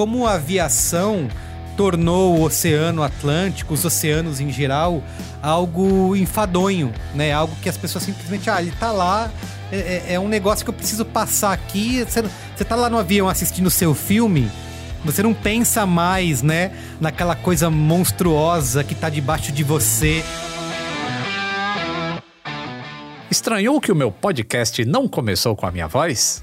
como a aviação tornou o Oceano Atlântico, os oceanos em geral, algo enfadonho, né? Algo que as pessoas simplesmente, ah, ele tá lá, é, é, é um negócio que eu preciso passar aqui. Você, você tá lá no avião assistindo o seu filme, você não pensa mais, né, naquela coisa monstruosa que tá debaixo de você. Estranhou que o meu podcast não começou com a minha voz?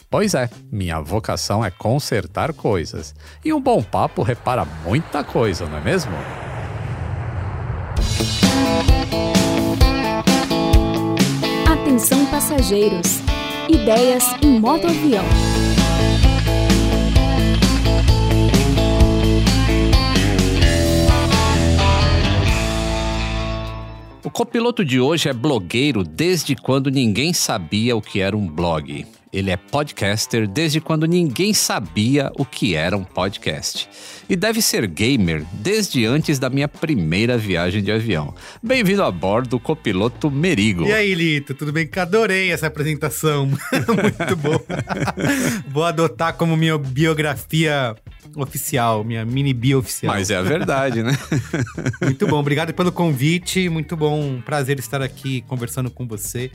Pois é, minha vocação é consertar coisas. E um bom papo repara muita coisa, não é mesmo? Atenção passageiros. Ideias em modo avião. O copiloto de hoje é blogueiro desde quando ninguém sabia o que era um blog. Ele é podcaster desde quando ninguém sabia o que era um podcast. E deve ser gamer desde antes da minha primeira viagem de avião. Bem-vindo a bordo, copiloto Merigo. E aí, Lito, tudo bem? Adorei essa apresentação. Muito bom. Vou adotar como minha biografia oficial, minha mini bio oficial. Mas é a verdade, né? muito bom, obrigado pelo convite, muito bom, prazer estar aqui conversando com você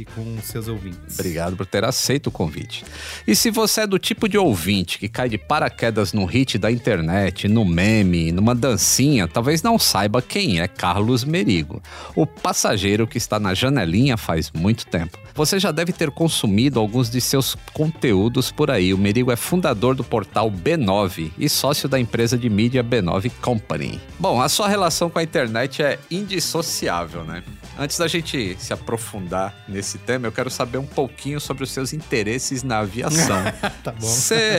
e com seus ouvintes. Obrigado por ter aceito o convite. E se você é do tipo de ouvinte que cai de paraquedas no hit da internet, no meme, numa dancinha, talvez não saiba quem é Carlos Merigo, o passageiro que está na janelinha faz muito tempo. Você já deve ter consumido alguns de seus conteúdos por aí. O Merigo é fundador do portal B9 e sócio da empresa de mídia B9 Company. Bom, a sua relação com a internet é indissociável, né? Antes da gente se aprofundar nesse tema, eu quero saber um pouquinho sobre os seus interesses na aviação. tá bom. Você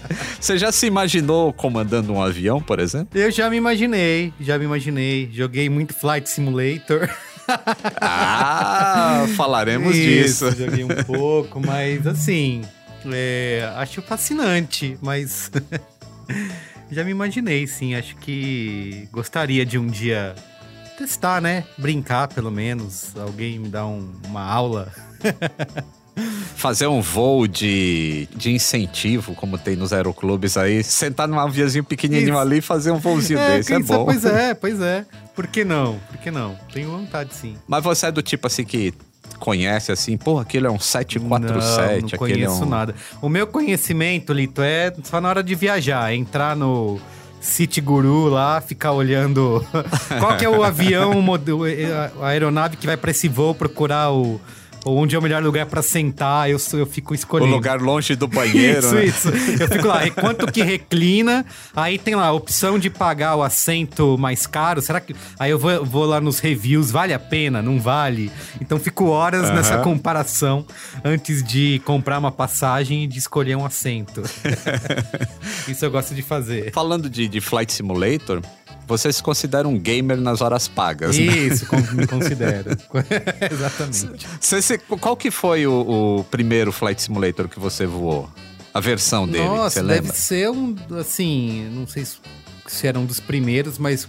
já se imaginou comandando um avião, por exemplo? Eu já me imaginei, já me imaginei. Joguei muito Flight Simulator. ah, falaremos Isso, disso. Joguei um pouco, mas assim, é, acho fascinante, mas já me imaginei, sim. Acho que gostaria de um dia testar, né? Brincar, pelo menos. Alguém me dá um, uma aula. Fazer um voo de, de incentivo, como tem nos aeroclubes aí, sentar num aviãozinho pequenininho Isso. ali e fazer um voozinho é, desse, é bom. Pois é, pois é. Por que não? Por que não? Tenho vontade, sim. Mas você é do tipo assim que conhece assim, pô, aquele é um 747, não, não conheço é um... nada. O meu conhecimento, Lito, é só na hora de viajar, entrar no City Guru lá, ficar olhando qual que é o avião, a aeronave que vai para esse voo procurar o onde é o melhor lugar para sentar, eu, eu fico escolhendo. O lugar longe do banheiro. isso, né? isso. Eu fico lá, quanto que reclina, aí tem lá a opção de pagar o assento mais caro. Será que. Aí eu vou, vou lá nos reviews, vale a pena? Não vale? Então fico horas uhum. nessa comparação antes de comprar uma passagem e de escolher um assento. isso eu gosto de fazer. Falando de, de Flight Simulator, você se considera um gamer nas horas pagas, né? Isso, me considero. Exatamente. Você, você, qual que foi o, o, primeiro Flight Simulator que você voou? A versão dele, Nossa, deve lembra? ser um, assim, não sei se era um dos primeiros, mas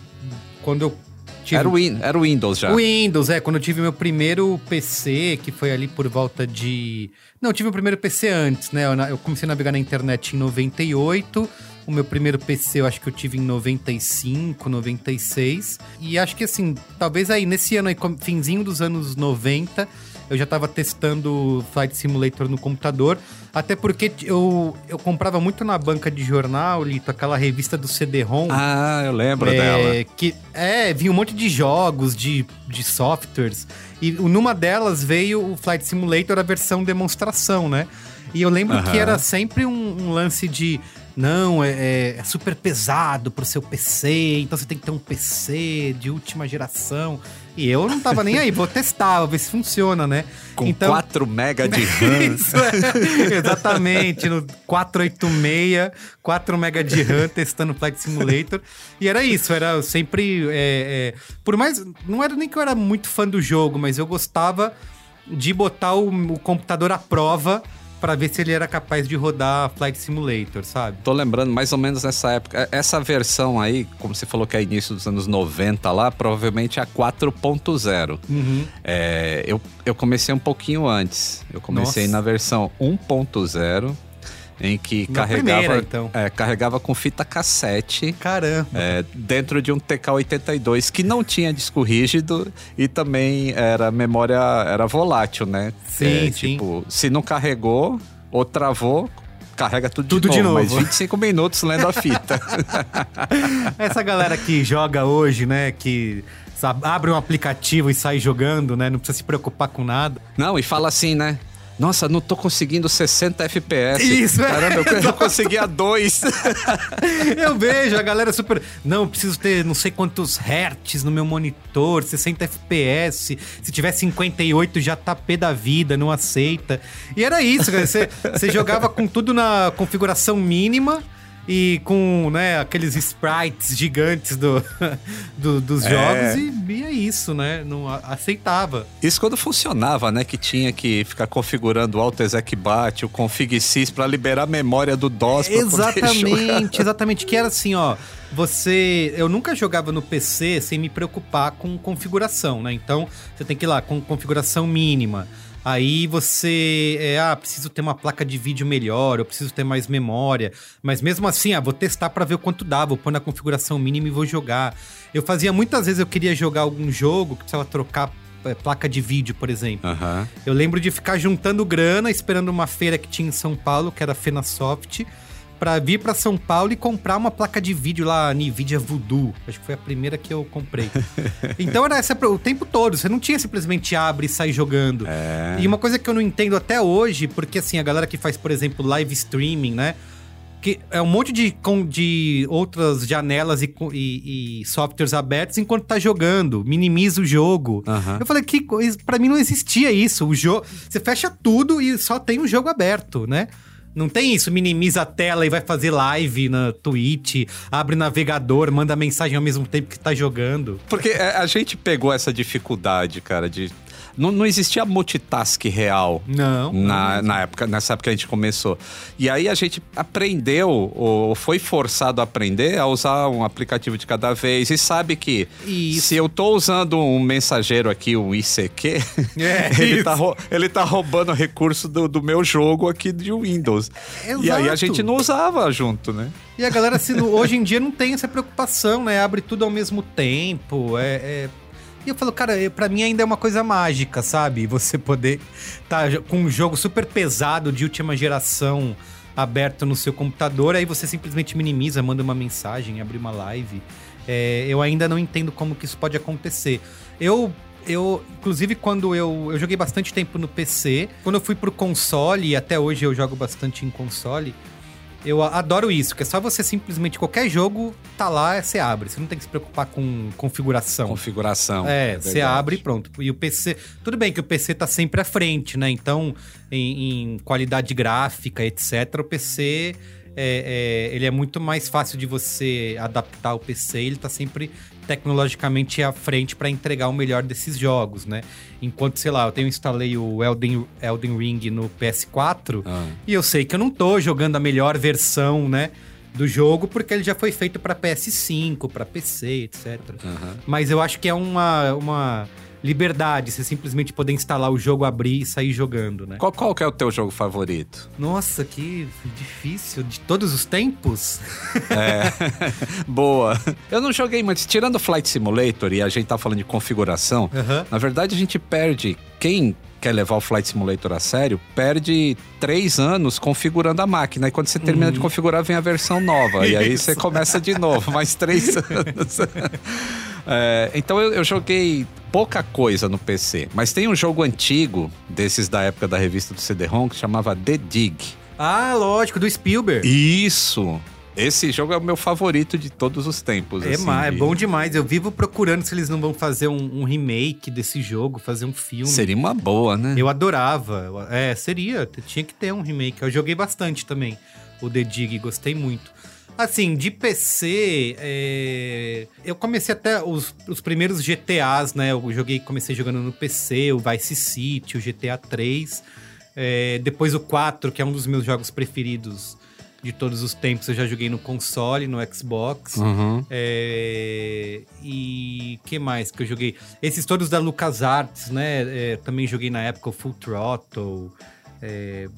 quando eu tive... Era o, Win, era o Windows já. O Windows, é. Quando eu tive meu primeiro PC, que foi ali por volta de... Não, eu tive o primeiro PC antes, né? Eu comecei a navegar na internet em 98 o meu primeiro PC eu acho que eu tive em 95, 96. E acho que assim, talvez aí nesse ano aí, finzinho dos anos 90, eu já tava testando Flight Simulator no computador. Até porque eu, eu comprava muito na banca de jornal, Lito, aquela revista do CD-ROM. Ah, eu lembro é, dela. Que, é, vinha um monte de jogos, de, de softwares. E numa delas veio o Flight Simulator, a versão demonstração, né? E eu lembro Aham. que era sempre um, um lance de. Não, é, é- é super pesado pro seu PC, então você tem que ter um PC de última geração. E eu não tava nem aí, vou testar, vou ver se funciona, né? Com então, 4 mega de RAM. Isso, é. Exatamente, no 486, 4 MB de RAM testando Flight Simulator. E era isso, era sempre. é, é, por mais. Não era nem que eu era muito fã do jogo, mas eu gostava de botar o, o computador à prova pra ver se ele era capaz de rodar Flight Simulator, sabe? Tô lembrando mais ou menos nessa época. Essa versão aí, como você falou que é início dos anos 90 lá, provavelmente é a 4.0. Uhum. É, eu, eu comecei um pouquinho antes. Eu comecei Nossa. na versão 1.0, em que Na carregava, primeira, então. é, carregava com fita cassete. Caramba. é, dentro de um TK-82 que não tinha disco rígido e também era memória era volátil, né? Sim, É, sim. Tipo, se não carregou ou travou, carrega tudo, Tudo de, de novo, novo. Mas 25 minutos lendo a fita. Essa galera que joga hoje, né? Que sabe, abre um aplicativo e sai jogando, né? Não precisa se preocupar com nada. não, e fala assim, né? Nossa, não tô conseguindo 60 FPS. Isso, é. Caramba, eu, eu conseguia dois. Eu vejo a galera super. Não, eu preciso ter não sei quantos hertz no meu monitor, 60 FPS. Se tiver 58 já tá pé da vida, não aceita. E era isso, cara. Você, você jogava com tudo na configuração mínima. E com, né, aqueles sprites gigantes do, do- dos É. jogos, e, e é isso, né? Não aceitava. Isso quando funcionava, né? Que tinha que ficar configurando o Alt Exec Bat, o config sys pra liberar a memória do DOS pra. Exatamente, exatamente. Que era assim, ó. Você. Eu nunca jogava no PC sem me preocupar com configuração, né? Então, você tem que ir lá com configuração mínima. Aí você. É, ah, preciso ter uma placa de vídeo melhor, eu preciso ter mais memória. Mas mesmo assim, ah, vou testar pra ver o quanto dá, vou pôr na configuração mínima e vou jogar. Eu fazia muitas vezes, eu queria jogar algum jogo que precisava trocar é, placa de vídeo, por exemplo. Aham. Eu lembro de ficar juntando grana, esperando uma feira que tinha em São Paulo, que era a Fenasoft, pra vir pra São Paulo e comprar uma placa de vídeo lá, Nvidia Voodoo. Acho que foi a primeira que eu comprei. então era essa o tempo todo, você não tinha simplesmente abre e sai jogando. É. E uma coisa que eu não entendo até hoje, porque assim, a galera que faz, por exemplo, live streaming, né? Que é um monte de, de outras janelas e, e- e softwares abertos enquanto tá jogando, minimiza o jogo. Aham. Eu falei que coisa, para mim não existia isso. O jogo, você fecha tudo e só tem o jogo aberto, né? Não tem isso, minimiza a tela e vai fazer live na Twitch, abre navegador, manda mensagem ao mesmo tempo que tá jogando. Porque é, a gente pegou essa dificuldade, cara, de. Não, não existia multitask real. Não. Na, na época, nessa época que a gente começou. E aí a gente aprendeu, ou foi forçado a aprender a usar um aplicativo de cada vez. E sabe que Isso. se eu tô usando um mensageiro aqui, um ICQ, É, ele, isso. tá, ele tá roubando recurso do, do meu jogo aqui de Windows. E aí a Exato. gente não usava junto, né? E a galera, hoje em dia não tem essa preocupação, né? Abre tudo ao mesmo tempo. É, é- E eu falo, cara, pra mim ainda é uma coisa mágica, sabe? Você poder tá jo- com um jogo super pesado de última geração aberto no seu computador, aí você simplesmente minimiza, manda uma mensagem, abre uma live. É, eu ainda não entendo como que isso pode acontecer. Eu. Eu, inclusive, quando eu, eu joguei bastante tempo no PC, quando eu fui pro console, e até hoje eu jogo bastante em console, eu adoro isso, que é só você simplesmente, qualquer jogo, tá lá, você abre. Você não tem que se preocupar com configuração. Configuração. É, você verdade. abre e pronto. E o PC. Tudo bem que o PC tá sempre à frente, né? Então, em, em qualidade gráfica, etc., o PC. É, é, ele é muito mais fácil de você adaptar o PC, ele tá sempre tecnologicamente à frente para entregar o melhor desses jogos, né? Enquanto, sei lá, eu tenho instalei o Elden, Elden Ring no PS4 Ah. e eu sei que eu não tô jogando a melhor versão, né, do jogo porque ele já foi feito para PS5, para PC, etc. Aham. Mas eu acho que é uma, uma liberdade, você simplesmente poder instalar o jogo, abrir e sair jogando, né? Qual, qual que é o teu jogo favorito? Nossa, que difícil. De todos os tempos? É. Boa. Eu não joguei muito. Tirando Flight Simulator e a gente tá falando de configuração, Aham. na verdade a gente perde. Quem quer levar o Flight Simulator a sério, perde três anos configurando a máquina. E quando você termina de configurar, vem a versão nova. E aí você começa de novo, mais três anos. É, então eu, eu joguei pouca coisa no PC. Mas tem um jogo antigo, desses da época da revista do CD-ROM, que chamava The Dig. Ah, lógico, do Spielberg. Isso! Esse jogo é o meu favorito de todos os tempos. É, assim, é bom demais. Eu vivo procurando se eles não vão fazer um, um remake desse jogo, fazer um filme. Seria uma boa, né? Eu adorava. É, seria. Tinha que ter um remake. Eu joguei bastante também o The Dig, gostei muito. Assim, de PC, é, eu comecei até os, os primeiros GTAs, né? Eu joguei, comecei jogando no PC, o Vice City, o GTA 3. É, depois o 4, que é um dos meus jogos preferidos de todos os tempos. Eu já joguei no console, no Xbox. Uhum. É, e que mais que eu joguei? Esses todos da LucasArts, né? É, também joguei na época o Full Throttle. É,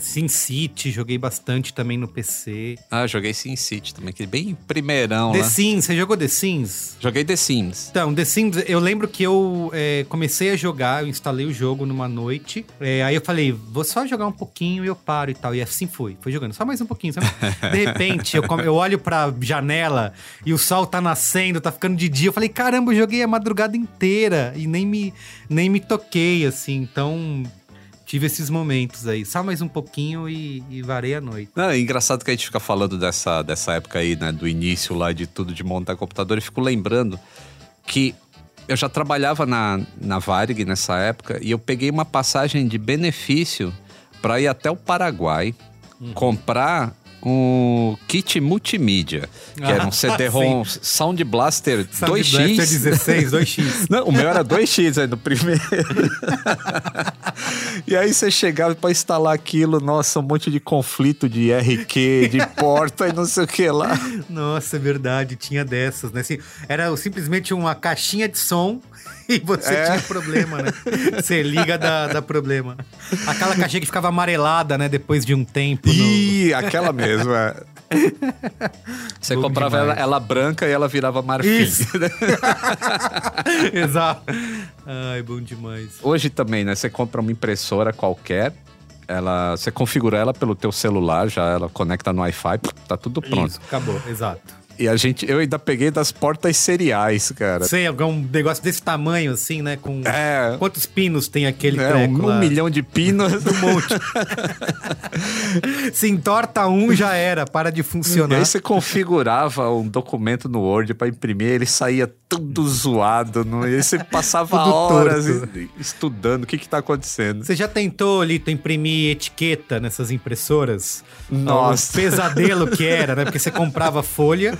Sin City, joguei bastante também no PC. Ah, joguei SimCity também, que é bem primeirão The lá. Sims, você jogou The Sims? Joguei The Sims. Então, The Sims, eu lembro que eu é, comecei a jogar, eu instalei o jogo numa noite. é, aí eu falei, vou só jogar um pouquinho e eu paro e tal. E assim foi, foi jogando, só mais um pouquinho. sabe? De repente, eu, eu olho pra janela e o sol tá nascendo, tá ficando de dia. Eu falei, caramba, eu joguei a madrugada inteira e nem me, nem me toquei, assim. Então, tive esses momentos aí. Só mais um pouquinho e, e varei a noite. Não, é engraçado que a gente fica falando dessa, dessa época aí, né? Do início lá de tudo de montar computador e fico lembrando que eu já trabalhava na, na Varig nessa época e eu peguei uma passagem de benefício para ir até o Paraguai comprar um kit multimídia, que era um Ah, CD-ROM Sound Blaster Sound 2X. Blaster 16, 2x. Não, o meu era 2x aí no primeiro. e aí você chegava pra instalar aquilo, nossa, um monte de conflito de RQ, de porta e não sei o que lá. Nossa, é verdade, tinha dessas, né? Assim, era simplesmente uma caixinha de som e você É. tinha problema, né? Você liga, dá, dá problema. Aquela caixinha que ficava amarelada, né? Depois de um tempo. no- Ih, aquela mesma. Você comprava ela, ela branca e ela virava marfim. Isso. Exato. Ai, bom demais. Hoje também, né? Você compra uma impressora qualquer, ela, você configura ela pelo teu celular, já ela conecta no Wi-Fi, tá tudo pronto. Isso, acabou, exato. E a gente, eu ainda peguei das portas seriais, cara. Sei, algum negócio desse tamanho, assim, né? Com É. quantos pinos tem aquele É, treco um, lá? milhão de pinos. Um monte. Se entorta um, já era, para de E funcionar. aí você configurava um documento no Word para imprimir, ele saía tudo zoado. No... E aí você passava Tudo horas torto. e- estudando o que que tá acontecendo. Você já tentou, Lito, imprimir etiqueta nessas impressoras? Nossa. O pesadelo que era, né? Porque você comprava folha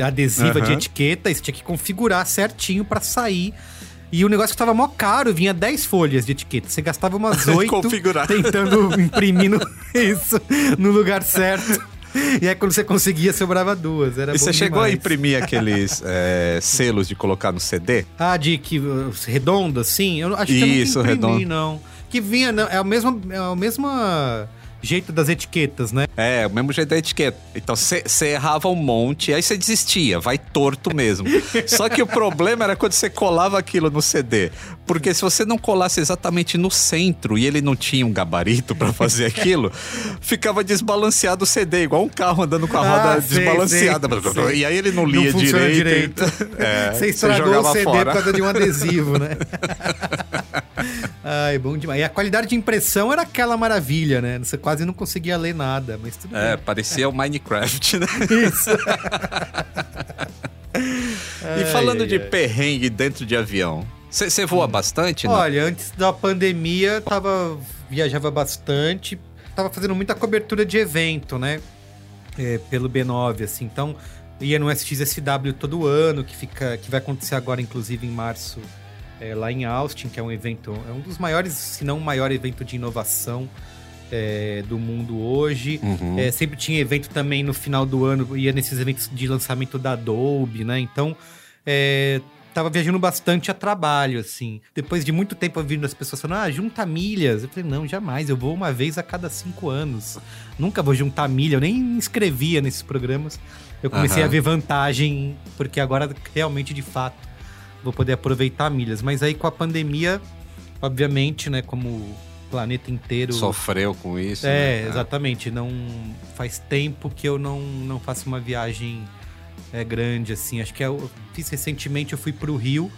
adesiva de Aham. etiqueta e você tinha que configurar certinho pra sair. E o negócio que tava mó caro, vinha 10 folhas de etiqueta. Você gastava umas 8 Configurar. tentando imprimir no- isso no lugar certo. E aí quando você conseguia, sobrava duas. Era E você chegou a demais. imprimir aqueles é, selos de colocar no CD? Ah, de que uh, redondo, assim? Eu acho que Isso, eu nunca imprimi, redondo. não. Que vinha, não, é o mesmo, é o mesmo jeito das etiquetas, né? É, o mesmo jeito da etiqueta. Então você errava um monte, aí você desistia, vai torto mesmo. Só que o problema era quando você colava aquilo no CD. Porque se você não colasse exatamente no centro e ele não tinha um gabarito pra fazer aquilo, ficava desbalanceado o CD, igual um carro andando com a Ah, roda sei, desbalanceada. E aí ele não lia não direito. direito. É, você estragou jogava o CD fora. por causa de um adesivo, né? Ai, bom demais. E a qualidade de impressão era aquela maravilha, né? Você quase não conseguia ler nada, mas tudo É, bem. parecia o Minecraft, né? Isso. E falando ai, de ai. perrengue dentro de avião, você voa bastante? não? Olha, antes da pandemia, tava viajava bastante, tava fazendo muita cobertura de evento, né? É, pelo B9, assim. Então, ia no SXSW todo ano, que fica, que vai acontecer agora, inclusive em março, é, lá em Austin, que é um evento, é um dos maiores, se não o maior evento de inovação é, do mundo hoje. Uhum. É, sempre tinha evento também no final do ano, ia nesses eventos de lançamento da Adobe, né? Então, é, tava viajando bastante a trabalho, assim. Depois de muito tempo ouvindo as pessoas falando, ah, junta milhas. Eu falei, não, jamais, eu vou uma vez a cada cinco anos. Nunca vou juntar milha, eu nem inscrevia nesses programas. Eu comecei Aham. a ver vantagem, porque agora realmente, de fato, vou poder aproveitar milhas. Mas aí com a pandemia, obviamente, né, como o planeta inteiro. Sofreu com isso. É, né? exatamente. Não faz tempo que eu não, não faço uma viagem é, grande assim. Acho que eu fiz recentemente. Eu fui pro Rio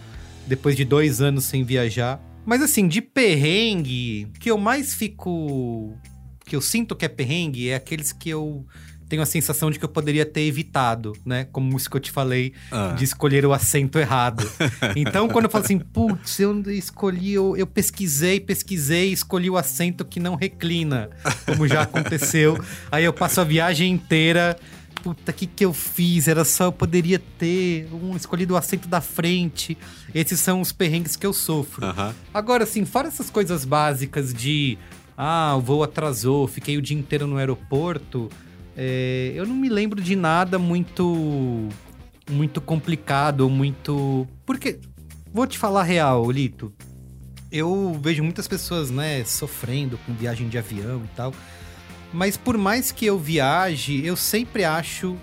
depois de dois anos sem viajar. Mas assim, de perrengue, o que eu mais fico, que eu sinto que é perrengue é aqueles que eu tenho a sensação de que eu poderia ter evitado, né? Como isso que eu te falei Ah. de escolher o assento errado. Então, quando eu falo assim, putz, eu escolhi, eu, eu pesquisei, pesquisei, escolhi o assento que não reclina, como já aconteceu. Aí eu passo a viagem inteira. Puta, o que, que eu fiz? Era só eu poderia ter um escolhido o assento da frente. Esses são os perrengues que eu sofro. Aham. Agora, assim, fora essas coisas básicas de ah, o voo atrasou, fiquei o dia inteiro no aeroporto, é, eu não me lembro de nada muito muito complicado, muito. Porque, vou te falar a real, Lito. Eu vejo muitas pessoas, né, sofrendo com viagem de avião e tal. Mas por mais que eu viaje, eu sempre acho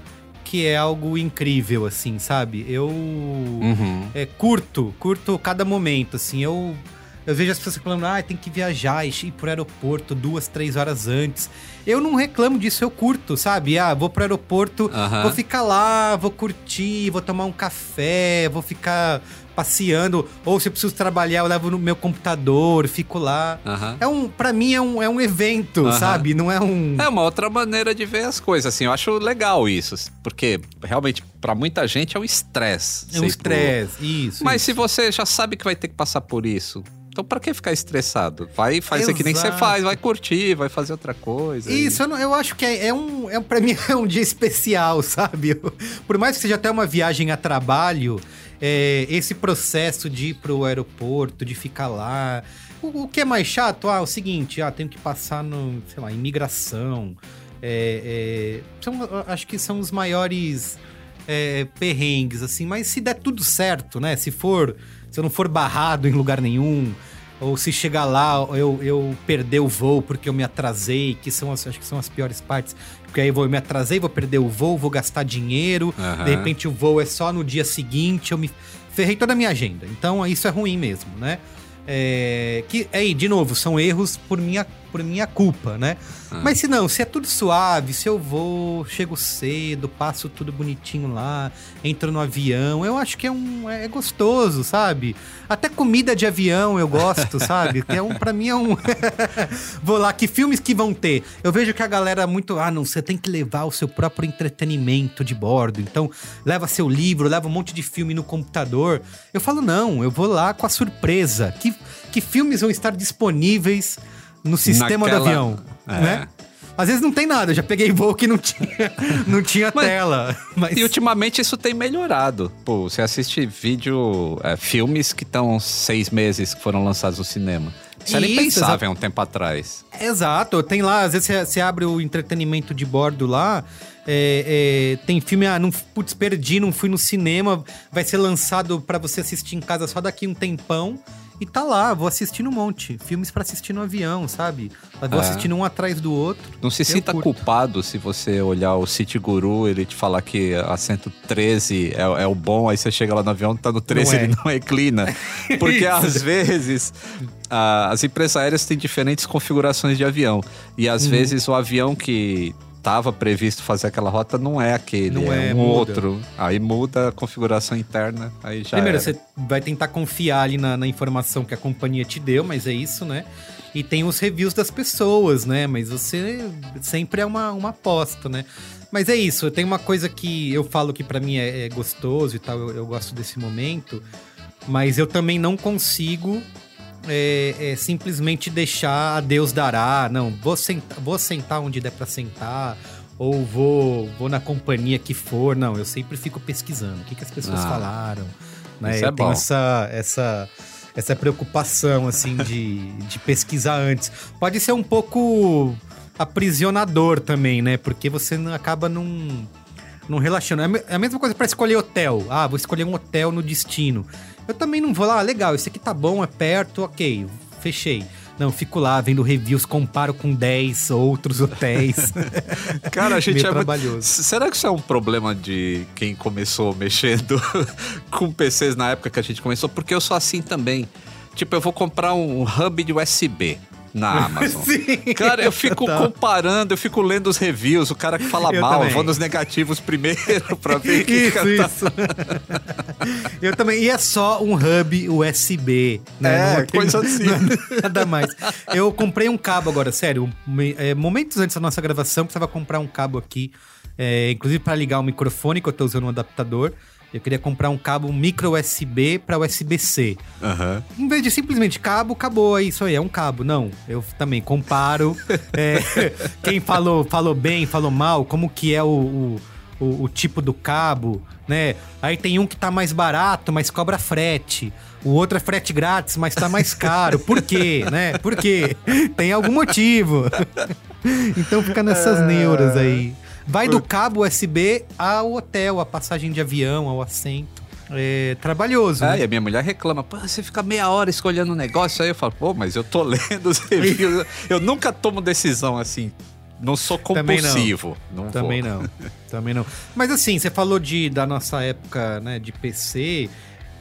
que é algo incrível, assim, sabe? Eu Uhum. é, curto, curto cada momento, assim, eu... Eu vejo as pessoas falando, ah, tem que viajar e ir pro aeroporto duas, três horas antes. Eu não reclamo disso, eu curto, sabe? Ah, vou pro aeroporto, vou ficar lá, vou curtir, vou tomar um café, vou ficar passeando. Ou se eu preciso trabalhar, eu levo no meu computador, fico lá. É um, pra mim é um, é um evento, sabe? Não é um... É uma outra maneira de ver as coisas, assim. Eu acho legal isso, porque realmente pra muita gente é um estresse. É um estresse, isso. Mas isso. se você já sabe que vai ter que passar por isso, então pra que ficar estressado? Vai e faz o que nem você faz, vai curtir, vai fazer outra coisa. e- Isso, eu, não- eu acho que é, é um. É, pra mim é um dia especial, sabe? Por mais que seja até uma viagem a trabalho, é, esse processo de ir pro aeroporto, de ficar lá. O, o que é mais chato? Ah, é o seguinte, ah, tenho que passar no, sei lá, imigração. É, é, são, acho que são os maiores é, perrengues, assim, mas se der tudo certo, né? Se for. Se eu não for barrado em lugar nenhum, ou se chegar lá eu, eu perder o voo porque eu me atrasei, que são as, acho que são as piores partes. Porque aí eu, vou, eu me atrasei, vou perder o voo, vou gastar dinheiro, Aham. de repente o voo é só no dia seguinte, eu me ferrei toda a minha agenda. Então isso é ruim mesmo, né? É, que aí, de novo, são erros por minha, por minha culpa, né? Ah. Mas se não, se é tudo suave, se eu vou, chego cedo, passo tudo bonitinho lá, entro no avião, eu acho que é um é gostoso, sabe? Até comida de avião eu gosto, sabe? Que é um para mim é um Vou lá, que filmes que vão ter? Eu vejo que a galera muito, ah, não, você tem que levar o seu próprio entretenimento de bordo. Então, leva seu livro, leva um monte de filme no computador. Eu falo, não, eu vou lá com a surpresa. Que, que filmes vão estar disponíveis no sistema do Naquela- avião, É. né? Às vezes não tem nada, eu já peguei voo que não tinha, não tinha Mas- tela. Mas E ultimamente isso tem melhorado. Pô, você assiste vídeo, é, filmes que estão seis meses que foram lançados no cinema. Isso era impensável há um tempo atrás. Exato, tem lá, às vezes você, você abre o entretenimento de bordo lá, é, é, tem filme, ah, não, putz, perdi, não fui no cinema, vai ser lançado pra você assistir em casa só daqui um tempão. E tá lá, vou assistindo um monte. Filmes pra assistir no avião, sabe? Eu Vou É. assistindo um atrás do outro. Não se sinta curto. culpado se você olhar o City Guru, ele te falar que assento 13 é, é o bom, aí você chega lá no avião, tá no 13 Não é. ele não reclina. Porque às vezes a- as empresas aéreas têm diferentes configurações de avião. E Uhum. às vezes o avião que estava previsto fazer aquela rota não é aquele, Não é, é, um muda. outro. Aí muda a configuração interna, aí já Primeiro, era. você vai tentar confiar ali na, na informação que a companhia te deu, mas é isso, né? E tem os reviews das pessoas, né? Mas você sempre é uma, uma aposta, né? Mas é isso, tem uma coisa que eu falo que pra mim é, é gostoso e tal, eu, eu gosto desse momento, mas eu também não consigo é, é, simplesmente deixar a Deus dará. Não, vou sentar, vou sentar onde der pra sentar, ou vou, vou na companhia que for. Não, eu sempre fico pesquisando o que, que as pessoas Ah, falaram. Né? isso é eu tenho bom. essa, essa, essa preocupação, assim, de, de pesquisar antes. Pode ser um pouco aprisionador também, né? Porque você não- acaba num não relaciono. É a é a mesma coisa pra escolher hotel. Ah, vou escolher um hotel no destino. Eu também não vou lá, ah, legal, esse aqui tá bom, é perto, ok, fechei. Não, fico lá vendo reviews, comparo com 10 outros hotéis. Cara, a gente Meio é muito- trabalhoso. Será que isso é um problema de quem começou mexendo com PCs na época que a gente começou? Porque eu sou assim também. Tipo, eu vou comprar um hub de USB na Amazon. Sim, Cara, eu fico total. comparando, eu fico lendo os reviews, o cara que fala Eu mal, eu também. vou nos negativos primeiro pra ver o que Isso, que tá- isso. Eu também. E é só um hub USB, né? É, Não coisa assim. Nada mais. Eu comprei um cabo agora, sério. é, momentos antes da nossa gravação, eu precisava comprar um cabo aqui. é, inclusive para ligar o microfone, que eu tô usando um adaptador. Eu queria comprar um cabo micro USB para USB-C. Aham. Em vez de simplesmente cabo, acabou, é isso aí, é um cabo. Não, eu também comparo. é, quem falou, falou bem, falou mal, como que é o, o, o- o tipo do cabo, né? Aí tem um que tá mais barato, mas cobra frete. O outro é frete grátis, mas tá mais caro. Por quê, né? Por quê? Tem algum motivo. então fica nessas neuras aí. Vai do cabo USB ao hotel, a passagem de avião, ao assento. É trabalhoso, É, né? e a minha mulher reclama, pô, você fica meia hora escolhendo um negócio, aí eu falo, pô, mas eu tô lendo os reviews, eu nunca tomo decisão assim, não sou Também não. compulsivo. Não. Também não. Também não. Mas assim, você falou de, da nossa época, né, de PC.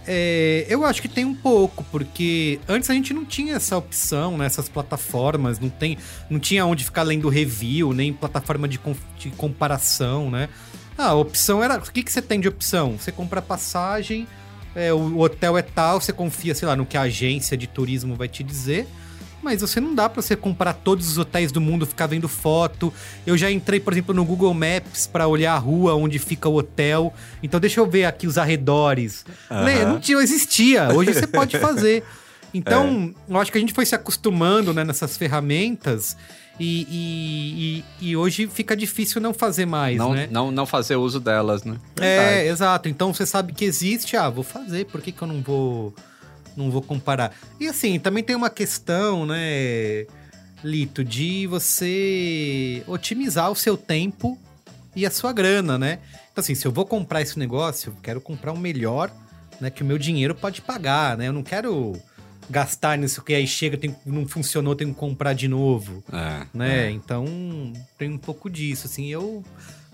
É, eu acho que tem um pouco, porque antes a gente não tinha essa opção nessas plataformas, não, tem, não tinha onde ficar lendo review, nem plataforma de, de comparação, né? Ah, a opção era. O que, que você tem de opção? Você compra passagem, é, o hotel é tal, você confia, sei lá, no que a agência de turismo vai te dizer. Mas você não dá pra você comparar todos os hotéis do mundo, ficar vendo foto. Eu já entrei, por exemplo, no Google Maps pra olhar a rua onde fica o hotel. Então deixa eu ver aqui os arredores. Lê, Não tinha, existia. Hoje você pode fazer. Então, eu acho que a gente foi se acostumando né, nessas ferramentas e, e, e- hoje fica difícil não fazer mais, Não, né? não, não fazer uso delas, né? É, exato. Então você sabe que existe, ah, vou fazer, por que, que eu não vou não vou comparar? E assim, também tem uma questão, né, Lito, de você otimizar o seu tempo e a sua grana, né? Então assim, se eu vou comprar esse negócio, eu quero comprar o melhor, né, que o meu dinheiro pode pagar, né? Eu não quero gastar nisso que aí chega, tem, não funcionou, tenho que comprar de novo É, né? é. Então tem um pouco disso, assim. Eu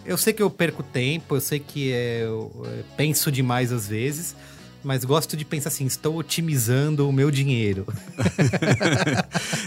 eu sei que eu perco tempo, eu sei que é, eu é, penso demais às vezes, mas gosto de pensar assim, estou otimizando o meu dinheiro.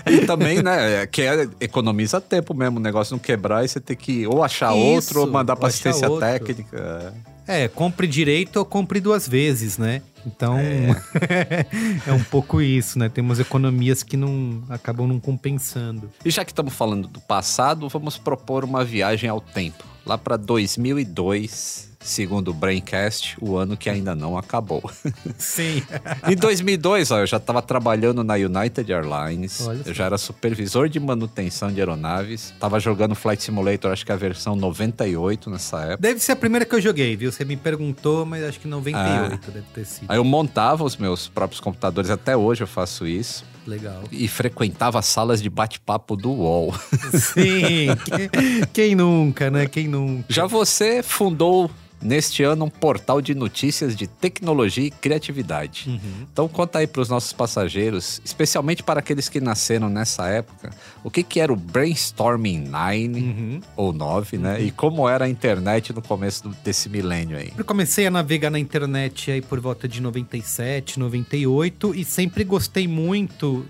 E também, né, é que é, economiza tempo mesmo, o negócio não quebrar e você ter que ou achar Isso, outro ou mandar achar assistência técnica. É, compre direito ou compre duas vezes, né? Então é. um pouco isso, né? Tem umas economias que não acabam não compensando. E já que estamos falando do passado, vamos propor uma viagem ao tempo. Lá para 2002, segundo o Braincast, o ano que ainda não acabou. Sim. em 2002, ó, eu já estava trabalhando na United Airlines. Olha. Eu já era supervisor de manutenção de aeronaves. Tava jogando Flight Simulator, acho que a versão 98 nessa época. Deve ser a primeira que eu joguei, viu? Você me perguntou, mas acho que 98 deve ter sido. Aí eu montava os meus próprios computadores, até hoje eu faço isso. Legal. E frequentava salas de bate-papo do UOL. Sim, quem, quem nunca, né? Quem nunca? Já você fundou neste ano um portal de notícias de tecnologia e criatividade. Uhum. Então conta aí para os nossos passageiros, especialmente para aqueles que nasceram nessa época, o que, que era o Brainstorming 9 Uhum. ou 9, né? E como era a internet no começo do- desse milênio aí. Eu comecei a navegar na internet aí por volta de 97, 98 e sempre gostei muito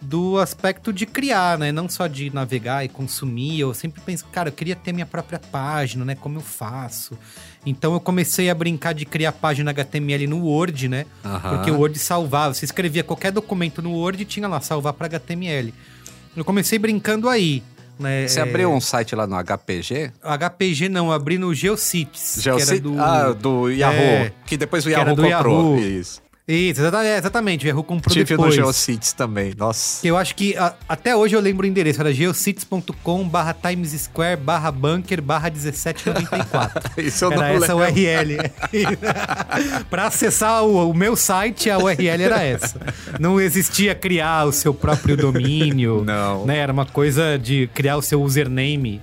do aspecto de criar, né? Não só de navegar e consumir. Eu sempre penso, cara, eu queria ter minha própria página, né? Como eu faço. Então eu comecei a brincar de criar página HTML no Word, né? Aham. Porque o Word salvava. Você escrevia qualquer documento no Word e tinha lá salvar para HTML. Eu comecei brincando aí. Né? Você É, abriu um site lá no HPG? HPG não, abri no Geocities. que era Geocities? do... Ah, do Yahoo. É, que depois o Yahoo comprou. Yahoo. Isso. Isso, é, exatamente. O Yahoo comprou Tive depois. no Geocities também. Nossa. Eu acho que a- até hoje eu lembro o endereço. Era geocities.com barra Times Square barra bunker barra 1794. Isso eu não era essa a lembro. URL. Pra acessar o, o meu site, a URL era essa. Não existia criar o seu próprio domínio. Não. Né? Era uma coisa de criar o seu username.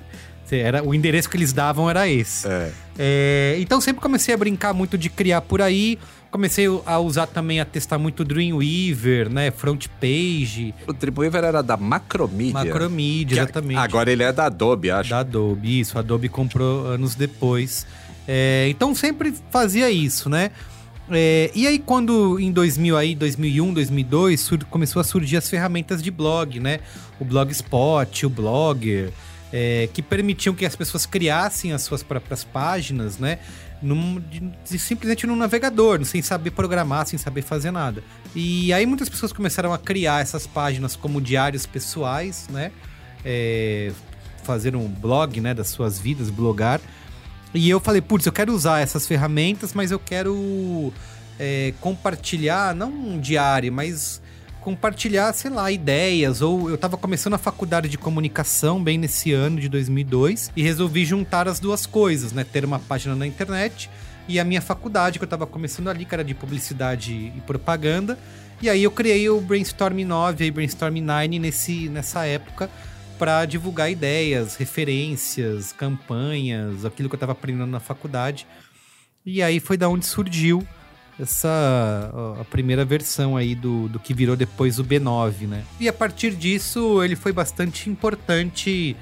Era, o endereço que eles davam era esse. É. É, então sempre comecei a brincar muito de criar por aí. Comecei a usar também, a testar muito Dreamweaver, né? Front Page, O Dreamweaver era da Macromedia. Macromedia, Que exatamente. Agora ele é da Adobe, acho. Da Adobe, isso. A Adobe comprou anos depois. É, então sempre fazia isso, né? É, e aí quando em 2000 aí, 2001, 2002, sur- começou a surgir as ferramentas de blog, né? O Blogspot, o Blogger, é, que permitiam que as pessoas criassem as suas próprias páginas, né? Num- de- de- simplesmente num navegador, sem saber programar, sem saber fazer nada. E aí muitas pessoas começaram a criar essas páginas como diários pessoais, né? É, fazer um blog, né, das suas vidas, blogar. E eu falei, putz, eu quero usar essas ferramentas, mas eu quero é, compartilhar, não um diário, mas compartilhar, sei lá, ideias. Ou eu tava começando a faculdade de comunicação bem nesse ano de 2002 e resolvi juntar as duas coisas, né? Ter uma página na internet e a minha faculdade que eu tava começando ali, que era de publicidade e propaganda. E aí eu criei o Brainstorm 9 e Brainstorm 9 nesse, nessa época para divulgar ideias, referências, campanhas, aquilo que eu estava aprendendo na faculdade. E aí foi da onde surgiu essa a primeira versão aí do, do que virou depois o B9, né? E a partir disso ele foi bastante importante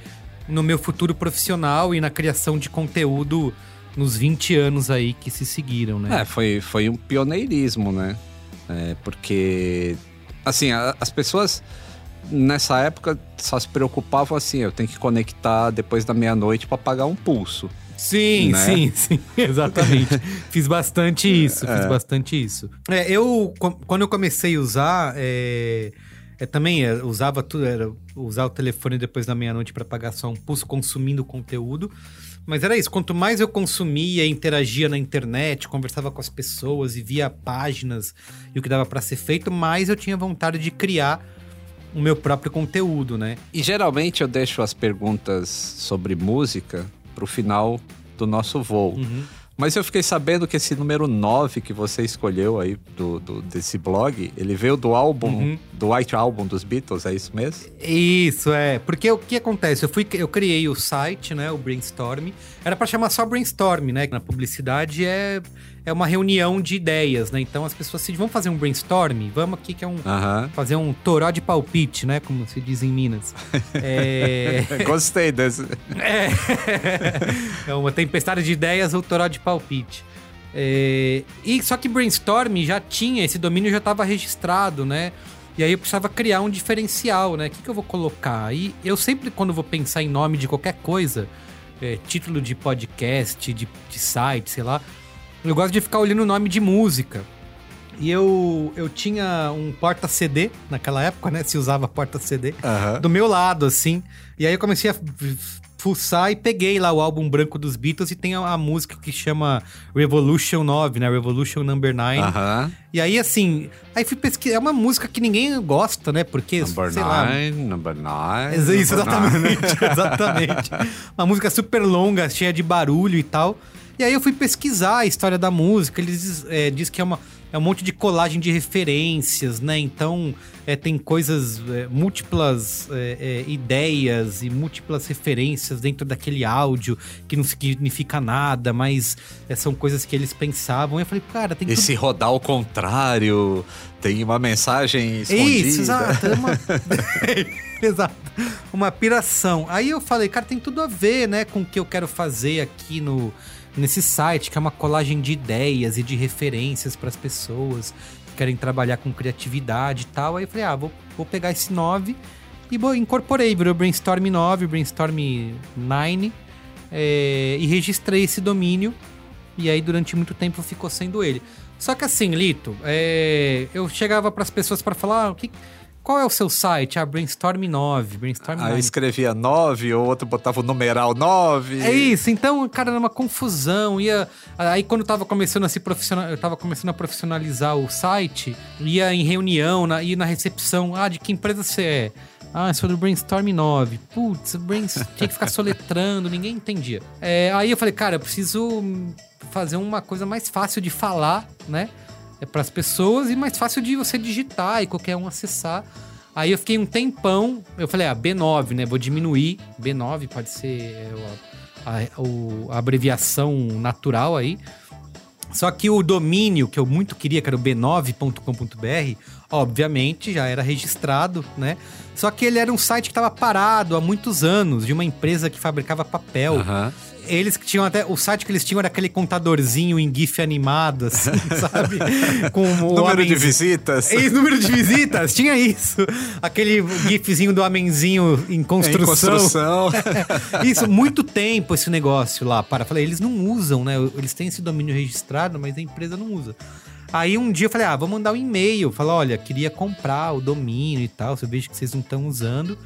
no meu futuro profissional e na criação de conteúdo nos 20 anos aí que se seguiram, né? É, foi, foi um pioneirismo, né? É, porque, assim, a- as pessoas nessa época só se preocupavam assim, eu tenho que conectar depois da meia-noite para pagar um pulso. Sim, né? sim, sim, exatamente. fiz bastante isso, fiz bastante isso. É, eu, quando eu comecei a usar, é, é, também é, usava tudo, era usar o telefone depois da meia-noite para pagar só um pulso, consumindo conteúdo. Mas era isso, quanto mais eu consumia, interagia na internet, conversava com as pessoas e via páginas e o que dava para ser feito, mais eu tinha vontade de criar o meu próprio conteúdo, né? E geralmente eu deixo as perguntas sobre música pro final do nosso voo. Uhum. Mas eu fiquei sabendo que esse número 9 que você escolheu aí do, do- desse blog, ele veio do álbum, Uhum. do White Album dos Beatles, é isso mesmo? Isso, é. Porque o que acontece? Eu, fui, eu criei o site, né? O Brainstorm. Era pra chamar só Brainstorm, né? Na publicidade é, é uma reunião de ideias, né? Então as pessoas se vamos fazer um brainstorm? Vamos aqui que é um. Fazer um toró de palpite, né? Como se diz em Minas. É. Gostei desse. É. é uma tempestade de ideias ou toró de palpite. É, E só que Brainstorm já tinha, esse domínio já estava registrado, né? E aí eu precisava criar um diferencial, né? O que, que eu vou colocar? E eu sempre, quando vou pensar em nome de qualquer coisa, é, título de podcast, de, de site, sei lá, eu gosto de ficar olhando o nome de música. E eu, eu tinha um porta-CD naquela época, né? Se usava porta-CD do meu lado, assim. E aí eu comecei a fuçar e peguei lá o álbum branco dos Beatles e tem a, a música que chama Revolution 9, né? Revolution Number 9. Aham. E aí, assim, aí fui pesquisar. É uma música que ninguém gosta, né? Porque, Number sei lá. 9, number 9. Ex- Isso, exatamente, exatamente. Uma música super longa, cheia de barulho e tal. E aí eu fui pesquisar a história da música. Eles é, diz que é, uma, é um monte de colagem de referências, né? Então é, tem coisas, é, múltiplas é, é, ideias e múltiplas referências dentro daquele áudio que não significa nada, mas é, são coisas que eles pensavam. E eu falei, cara, tem E tudo se rodar ao contrário, tem uma mensagem escondida. isso, exato. É uma... exato. Uma piração. Aí eu falei, cara, tem tudo a ver, né, com o que eu quero fazer aqui no nesse site, que é uma colagem de ideias e de referências para as pessoas que querem trabalhar com criatividade e tal. Aí eu falei, ah, vou, vou pegar esse 9 e bo- incorporei, virou Brainstorm 9, Brainstorm 9, é, e registrei esse domínio. E aí, durante muito tempo, ficou sendo ele. Só que assim, Lito, é, eu chegava para as pessoas para falar, ah, o que, qual é o seu site? Ah, Brainstorm 9, Brainstorm Aí 9. escrevia 9, o outro botava o numeral 9. É isso, então, cara, era uma confusão. Ia, aí quando eu tava começando a se profissional, eu tava começando a profissionalizar o site, ia em reunião, na, ia na recepção, ah, de que empresa você é? Ah, eu sou do Brainstorm 9. Putz, Brains... tinha que ficar soletrando, ninguém entendia. É, aí eu falei, cara, eu preciso fazer uma coisa mais fácil de falar, né? É para as pessoas e mais fácil de você digitar e qualquer um acessar. Aí eu fiquei um tempão, eu falei, ah, B9, né? Vou diminuir. B9 pode ser é, a, a- a abreviação natural aí. Só que o domínio que eu muito queria, que era o b9.com.br, obviamente já era registrado, né? Só que ele era um site que estava parado há muitos anos, de uma empresa que fabricava papel. Aham. Eles que tinham até. O site que eles tinham era aquele contadorzinho em GIF animado, assim, sabe? Com o Número de visitas. Esse número de visitas, tinha isso. Aquele gifzinho do homenzinho em Em construção. construção. Isso, muito tempo esse negócio lá. Para, falei, eles não usam, né? Eles têm esse domínio registrado, mas a empresa não usa. Aí um dia eu falei, ah, vou mandar um e-mail. Falar, olha, queria comprar o domínio e tal. Se eu vejo que vocês não estão usando.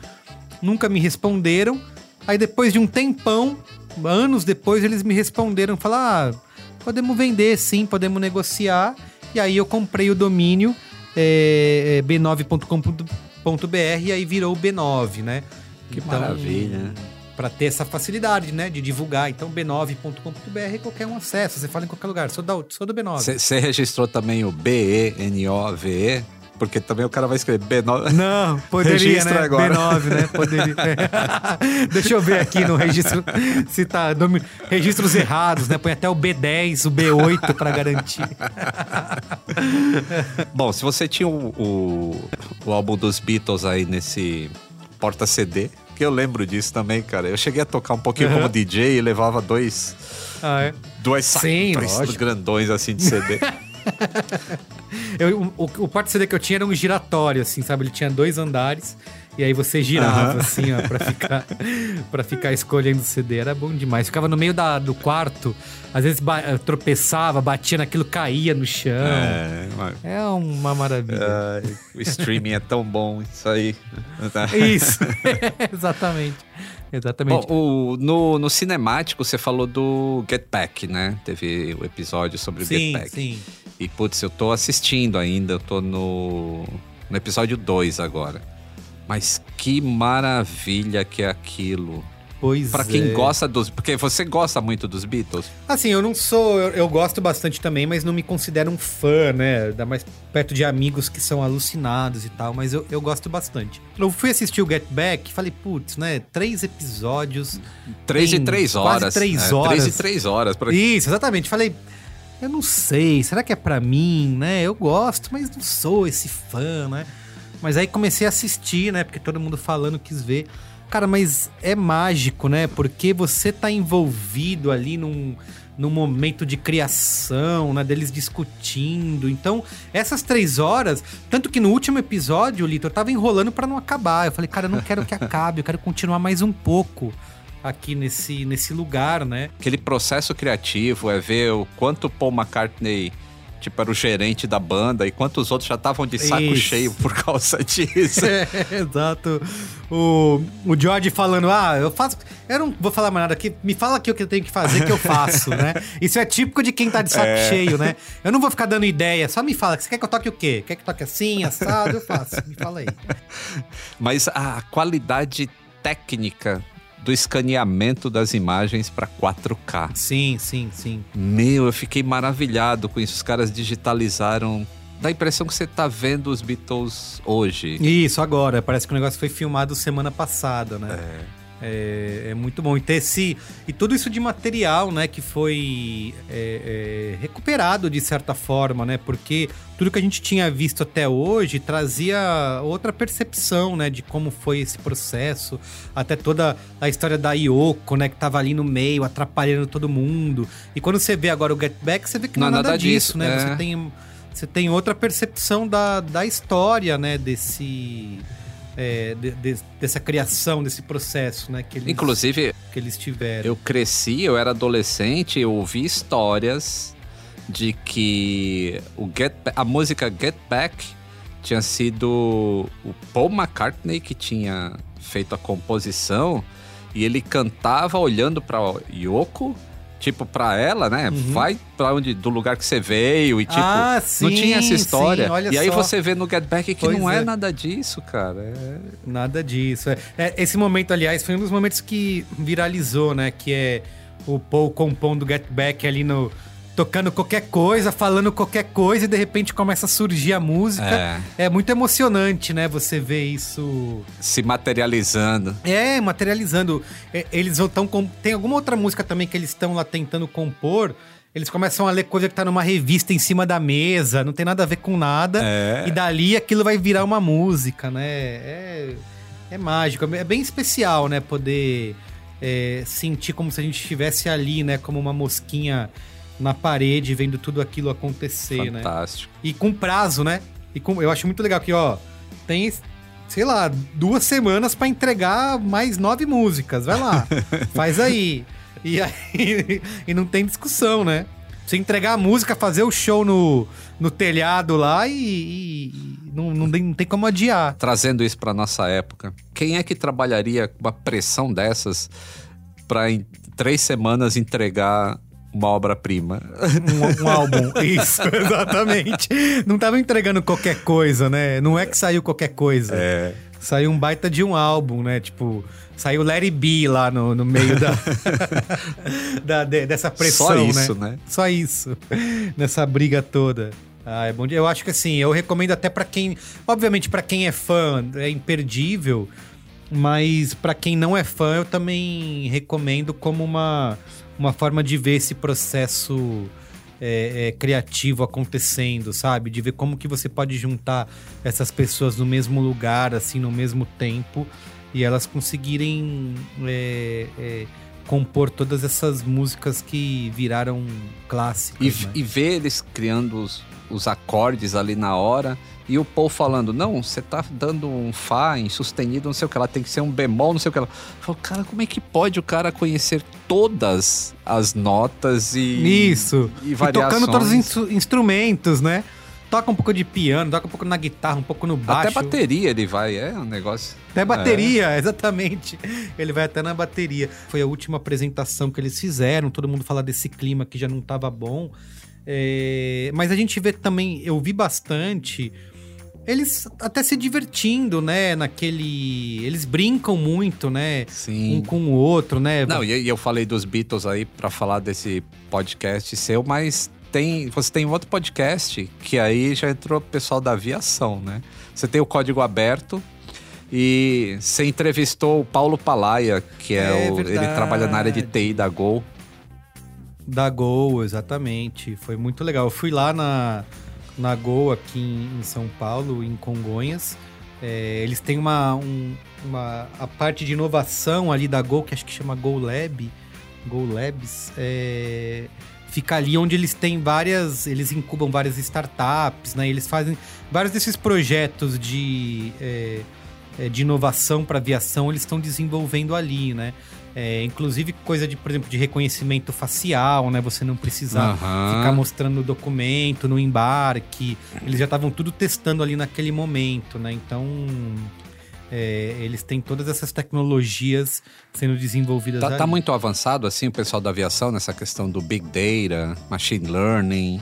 Nunca me responderam. Aí depois de um tempão, anos depois, eles me responderam. Falaram, ah, podemos vender sim, podemos negociar. E aí eu comprei o domínio é, é, b9.com.br e aí virou o B9, né? Que maravilha. Para ter essa facilidade, né? De divulgar. Então, b9.com.br qualquer um acessa. Você fala em qualquer lugar. Sou, da, sou do B9. Você registrou também o B-E-N-O-V-E? Porque também o cara vai escrever B9. Não, poderia, Registra né? agora. B9, né? Poderia. Deixa eu ver aqui no registro se tá registros errados, né? Põe até o B10, o B8 para garantir. Bom, se você tinha o, o, o álbum dos Beatles aí nesse porta-CD, que eu lembro disso também, cara. Eu cheguei a tocar um pouquinho Aham. como DJ e levava dois, Ah, é. duas grandões assim de CD. Eu, o, o porta CD que eu tinha era um giratório, assim, sabe? Ele tinha dois andares. E aí você girava, assim, ó, pra ficar, pra ficar escolhendo o CD. Era bom demais. Ficava no meio da, do quarto, às vezes ba- eh, tropeçava, batia naquilo, caía no chão. é, mas- É uma maravilha. ai, o streaming é tão bom, isso aí. Isso, exatamente. Exatamente. Bom, o- no, no cinemático você falou do Get Back, né? Teve o episódio sobre o Get sim, Back. sim. E putz, eu tô assistindo ainda, eu tô no, no episódio 2 agora. Mas que maravilha que é aquilo. Pois Pra quem é. gosta dos. Porque você gosta muito dos Beatles. Assim, eu não sou. Eu, eu gosto bastante também, mas não me considero um fã, né? Ainda mais perto de amigos que são alucinados e tal, mas eu, eu gosto bastante. Eu fui assistir o Get Back e falei, putz, né? Três episódios. 3 e Tem 3 quase horas. três É, horas. 3 e 3 horas. Pra... Isso, exatamente. Falei, eu não sei, será que é pra mim, né? Eu gosto, mas não sou esse fã, né? Mas aí comecei a assistir, né? Porque todo mundo falando quis ver. Cara, mas é mágico, né? Porque você tá envolvido ali num, num momento de criação, né? Deles discutindo. Então, essas três horas, tanto que no último episódio, Lito, eu tava enrolando pra não acabar. Eu falei, cara, eu não quero que acabe, eu quero continuar mais um pouco aqui nesse, nesse lugar, né? Aquele processo criativo é ver o quanto Paul McCartney. Tipo, era o gerente da banda e quantos outros já estavam de saco Isso. cheio por causa disso. É, exato. O, o George falando, ah, eu faço. Eu não vou falar mais nada aqui. Me fala aqui o que eu tenho que fazer que eu faço, né? Isso é típico de quem tá de saco É. cheio, né? Eu não vou ficar dando ideia, só me fala. Você quer que eu toque o quê? Quer que eu toque assim, assado? Eu faço. Me fala aí. Mas a qualidade técnica do escaneamento das imagens para 4K. Sim, sim, sim. Meu, eu fiquei maravilhado com isso. Os caras digitalizaram. Dá a impressão que você tá vendo os Beatles hoje. Isso, agora. Parece que o negócio foi filmado semana passada, né? É, é muito bom. E ter esse. E tudo isso de material, né? Que foi é, é, recuperado de certa forma, né? Porque tudo que a gente tinha visto até hoje trazia outra percepção, né? De como foi esse processo. Até toda a história da Yoko, né? Que tava ali no meio, atrapalhando todo mundo. E quando você vê agora o Get Back, você vê que não, Não é é nada, nada disso, disso, né? é. Você tem. Você tem outra percepção da, da história, né? Desse. É, de- de- dessa criação, desse processo, né? Que eles, Inclusive, que eles tiveram. eu cresci, eu era adolescente, eu ouvi histórias de que o Get a música Get Back tinha sido o Paul McCartney que tinha feito a composição e ele cantava olhando para Yoko, tipo pra ela, né? Vai pra onde do lugar que você veio e tipo Uhum. Ah, não sim, tinha essa história. sim, olha e aí só. você vê no Get Back que Pois não é. é. nada disso, cara. É- Nada disso. É, é, esse momento, aliás, foi um dos momentos que viralizou, né? Que é o Paul compondo Get Back ali no, tocando qualquer coisa, falando qualquer coisa e de repente começa a surgir a música. É. É, muito emocionante, né? Você ver isso. Se materializando. É, materializando. É, Eles estão com. Tem alguma outra música também que eles estão lá tentando compor. Eles começam a ler coisa que tá numa revista em cima da mesa, não tem nada a ver com nada. É. E dali aquilo vai virar uma música, né? É, é mágico, é bem especial, né? Poder é, sentir como se a gente estivesse ali, né? Como uma mosquinha na parede, vendo tudo aquilo acontecer, né? Fantástico. E com prazo, né? E com, eu acho muito legal que, ó, tem, sei lá, duas semanas pra entregar mais nove músicas. Vai lá, faz aí. E aí, e não tem discussão, né? Você entregar a música, fazer o show no, no telhado lá e, e- e não, não, tem, não tem como adiar. Trazendo isso pra nossa época. Quem é que trabalharia com uma pressão dessas pra em três semanas entregar uma obra-prima? Um, um álbum. Isso, exatamente. Não tava entregando qualquer coisa, né? Não é que saiu qualquer coisa. É. Saiu um baita de um álbum, né? Tipo, saiu It Be lá no, no meio da, da- de- dessa pressão, Só isso, né? né? Só isso. Nessa briga toda. Ah, é bom. Eu acho que assim, eu recomendo até pra quem, obviamente pra quem é fã, é imperdível, mas pra quem não é fã, eu também recomendo como uma uma forma de ver esse processo é, é, criativo acontecendo, sabe? De ver como que você pode juntar essas pessoas no mesmo lugar, assim, no mesmo tempo, e elas conseguirem é, é, compor todas essas músicas que viraram clássicas. E, né? e ver eles criando os, os acordes ali na hora e o Paul falando, não, você tá dando um Fá em sustenido, não sei o que lá, tem que ser um bemol, não sei o que lá. Eu falo, cara, como é que pode o cara conhecer todas as notas e. Isso. E E variações. tocando todos os instru- instrumentos, né? Toca um pouco de piano, toca um pouco na guitarra, um pouco no baixo. Até bateria ele vai, é um negócio. Até bateria, exatamente. Ele vai até na bateria. Foi a última apresentação que eles fizeram, todo mundo fala desse clima que já não tava bom. É, Mas a gente vê também, eu vi bastante. Eles até se divertindo, né? Naquele. Eles brincam muito, né? Sim. Um com o outro, né? Não, e eu falei dos Beatles aí pra falar desse podcast seu, mas tem, você tem outro podcast que aí já entrou o pessoal da aviação, né? Você tem o Código Aberto e você entrevistou o Paulo Palaia, que é, É o, ele trabalha na área de TI da Gol. Da Gol, exatamente. Foi muito legal. Eu fui lá na, na Gol aqui em, em São Paulo, em Congonhas. É, eles têm uma, um- uma. A parte de inovação ali da Gol, que acho que chama Go Lab. Go Labs. é, fica ali onde eles têm várias. Eles incubam várias startups, né? Eles fazem vários desses projetos de. é, é, de inovação para aviação, eles estão desenvolvendo ali, né? É, inclusive coisa de, por exemplo, de reconhecimento facial, né? Você não precisar Aham. ficar mostrando o documento no embarque. Eles já estavam tudo testando ali naquele momento, né? Então, é, eles têm todas essas tecnologias sendo desenvolvidas Tá, ali. tá muito avançado assim o pessoal da aviação nessa questão do Big Data, Machine Learning.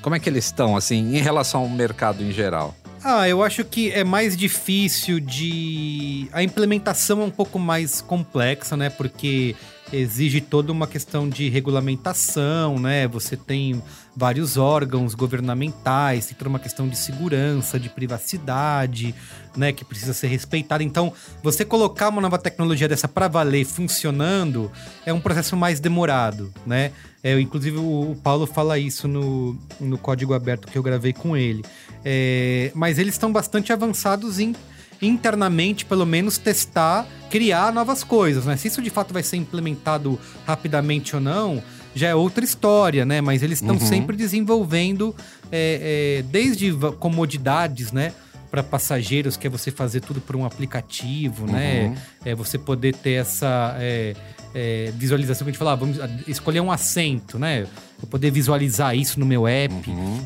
Como é que eles estão assim em relação ao mercado em geral? Ah, eu acho que é mais difícil de. A implementação é um pouco mais complexa, né? Porque exige toda uma questão de regulamentação, né? Você tem vários órgãos governamentais, tem toda uma questão de segurança, de privacidade, né? Que precisa ser respeitada. Então, você colocar uma nova tecnologia dessa para valer funcionando é um processo mais demorado, né? É, inclusive, o, Paulo fala isso no, no código aberto que eu gravei com ele. É, mas eles estão bastante avançados em internamente, pelo menos, testar, criar novas coisas, né? Se isso de fato vai ser implementado rapidamente ou não, já é outra história, né? Mas eles estão Uhum. sempre desenvolvendo é, é, desde comodidades, né? Para passageiros, que é você fazer tudo por um aplicativo, né? Uhum. É você poder ter essa é, é, visualização que a gente fala, ah, vamos escolher um assento, né? Eu poder visualizar isso no meu app. Uhum.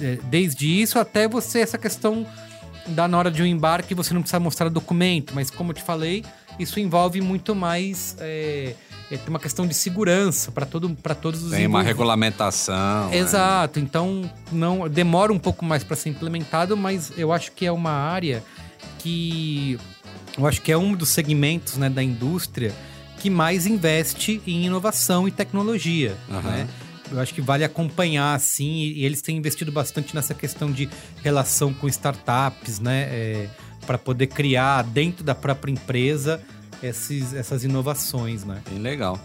É, Desde isso até você, essa questão da na hora de um embarque, você não precisa mostrar documento, mas como eu te falei, isso envolve muito mais. É, tem uma questão de segurança para todo, pra todos os Tem uma regulamentação. né? Exato, então não demora um pouco mais para ser implementado, mas eu acho que é uma área que eu acho que é um dos segmentos né, da indústria que mais investe em inovação e tecnologia. Aham. né? eu acho que vale acompanhar, assim, e, e eles têm investido bastante nessa questão de relação com startups, né? É, para poder criar dentro da própria empresa esses, essas inovações, né? Bem legal.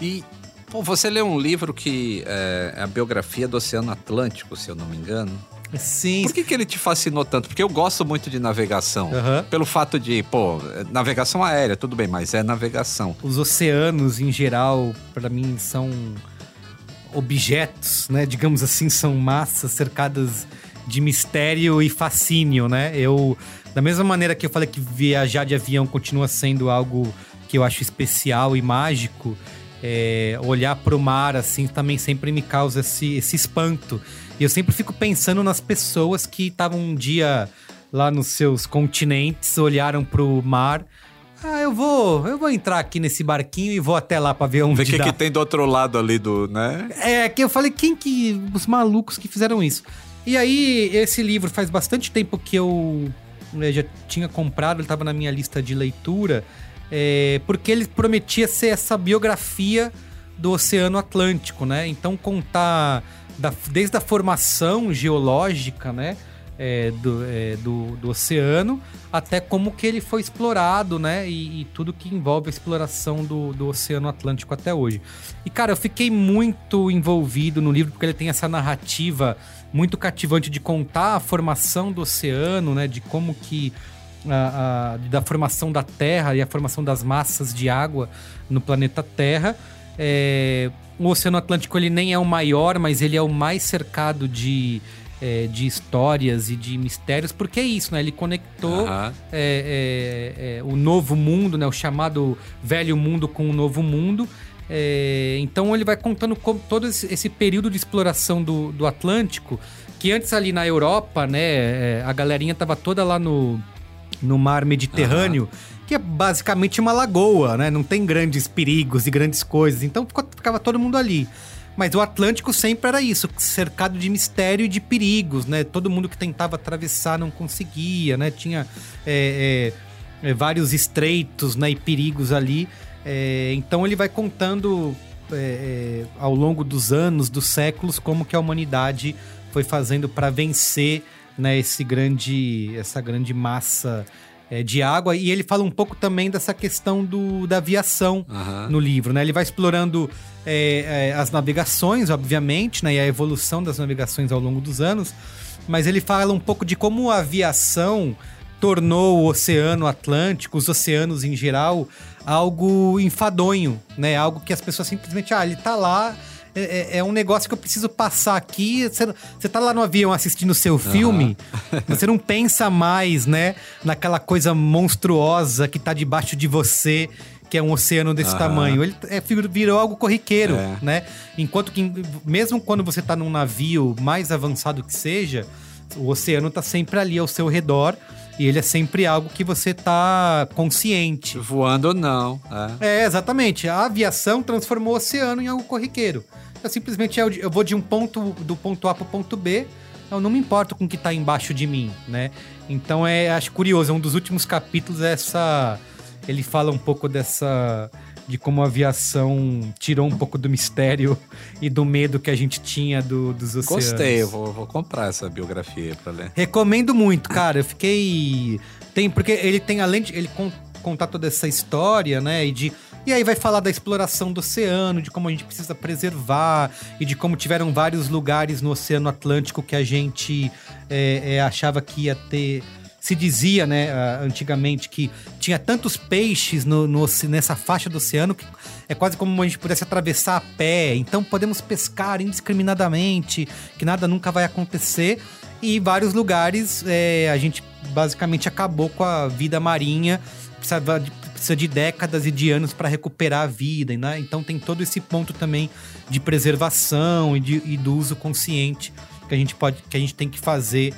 E pô, você leu um livro que é, é a biografia do Oceano Atlântico, se eu não me engano. Sim. Por que, que ele te fascinou tanto? Porque eu gosto muito de navegação. Aham. Pelo fato de, pô, navegação aérea, tudo bem, mas é navegação. Os oceanos, em geral, para mim, são objetos, né? Digamos assim, são massas cercadas de mistério e fascínio, né? Eu, da mesma maneira que eu falei que viajar de avião continua sendo algo que eu acho especial e mágico, é, olhar para o mar assim também sempre me causa esse, esse espanto. E eu sempre fico pensando nas pessoas que estavam um dia lá nos seus continentes, olharam para o mar. Ah, eu vou, eu vou entrar aqui nesse barquinho e vou até lá para ver onde o que, dá. que tem do outro lado ali do, né? É, que eu falei, quem que. Os malucos que fizeram isso. E aí, esse livro faz bastante tempo que eu né, já tinha comprado, ele estava na minha lista de leitura, é, porque ele prometia ser essa biografia do Oceano Atlântico, né? Então, contar da- desde a formação geológica, né? é, do, é, do, do oceano, até como que ele foi explorado, né? E, e tudo que envolve a exploração do, do Oceano Atlântico até hoje. E, cara, eu fiquei muito envolvido no livro, porque ele tem essa narrativa muito cativante de contar a formação do oceano, né? De como que. a- a- da formação da Terra e a formação das massas de água no planeta Terra. É, o Oceano Atlântico ele nem é o maior, mas ele é o mais cercado de, é, de histórias e de mistérios, porque é isso, né? Ele conectou é, é, é, o novo mundo, né? O chamado velho mundo com o novo mundo. É, então ele vai contando como todo esse, período de exploração do, do Atlântico, que antes ali na Europa, né? é, a galerinha tava toda lá no, no mar Mediterrâneo, que é basicamente uma lagoa, né? Não tem grandes perigos e grandes coisas. Então ficava todo mundo ali. Mas o Atlântico sempre era isso, cercado de mistério e de perigos, né? Todo mundo que tentava atravessar não conseguia, né? Tinha é, é, é, vários estreitos né? e perigos ali. É, então ele vai contando é, é, ao longo dos anos, dos séculos, como que a humanidade foi fazendo para vencer né, esse grande, essa grande massa é, de água. E ele fala um pouco também dessa questão do, da aviação Aham. no livro, né? Ele vai explorando é, é, as navegações, obviamente, né? E a evolução das navegações ao longo dos anos. Mas ele fala um pouco de como a aviação tornou o Oceano Atlântico, os oceanos em geral, algo enfadonho, né? Algo que as pessoas simplesmente, ah, ele tá lá, é, é- é um negócio que eu preciso passar aqui. Você, você tá lá no avião assistindo o seu filme, você não pensa mais, né, naquela coisa monstruosa que tá debaixo de você, que é um oceano desse tamanho. Ele é, virou algo corriqueiro, É. né? Enquanto que, mesmo quando você tá num navio mais avançado que seja, o oceano tá sempre ali ao seu redor e ele é sempre algo que você tá consciente. Voando ou não. É. É, exatamente. A aviação transformou o oceano em algo corriqueiro. Eu simplesmente eu, vou de um ponto do ponto A pro ponto B, eu não me importo com o que tá embaixo de mim, né? Então é, acho curioso, é um dos últimos capítulos é essa ele fala um pouco dessa de como a aviação tirou um pouco do mistério e do medo que a gente tinha do- dos oceanos. Gostei, eu vou, vou comprar essa biografia pra ler. Recomendo muito, cara. Eu fiquei. Tem, porque ele tem, além de ele con- contar toda essa história, né? E de. E aí vai falar da exploração do oceano, de como a gente precisa preservar, e de como tiveram vários lugares no Oceano Atlântico que a gente é, é, achava que ia ter. Se dizia, né, ah, antigamente, que tinha tantos peixes no, no nessa faixa do oceano que é quase como a gente pudesse atravessar a pé. Então podemos pescar indiscriminadamente, que nada nunca vai acontecer. E vários lugares é, a gente basicamente acabou com a vida marinha, de, precisa de décadas e de anos para recuperar a vida, né? Então tem todo esse ponto também de preservação e, de, e do uso consciente que a gente pode, que a gente tem que fazer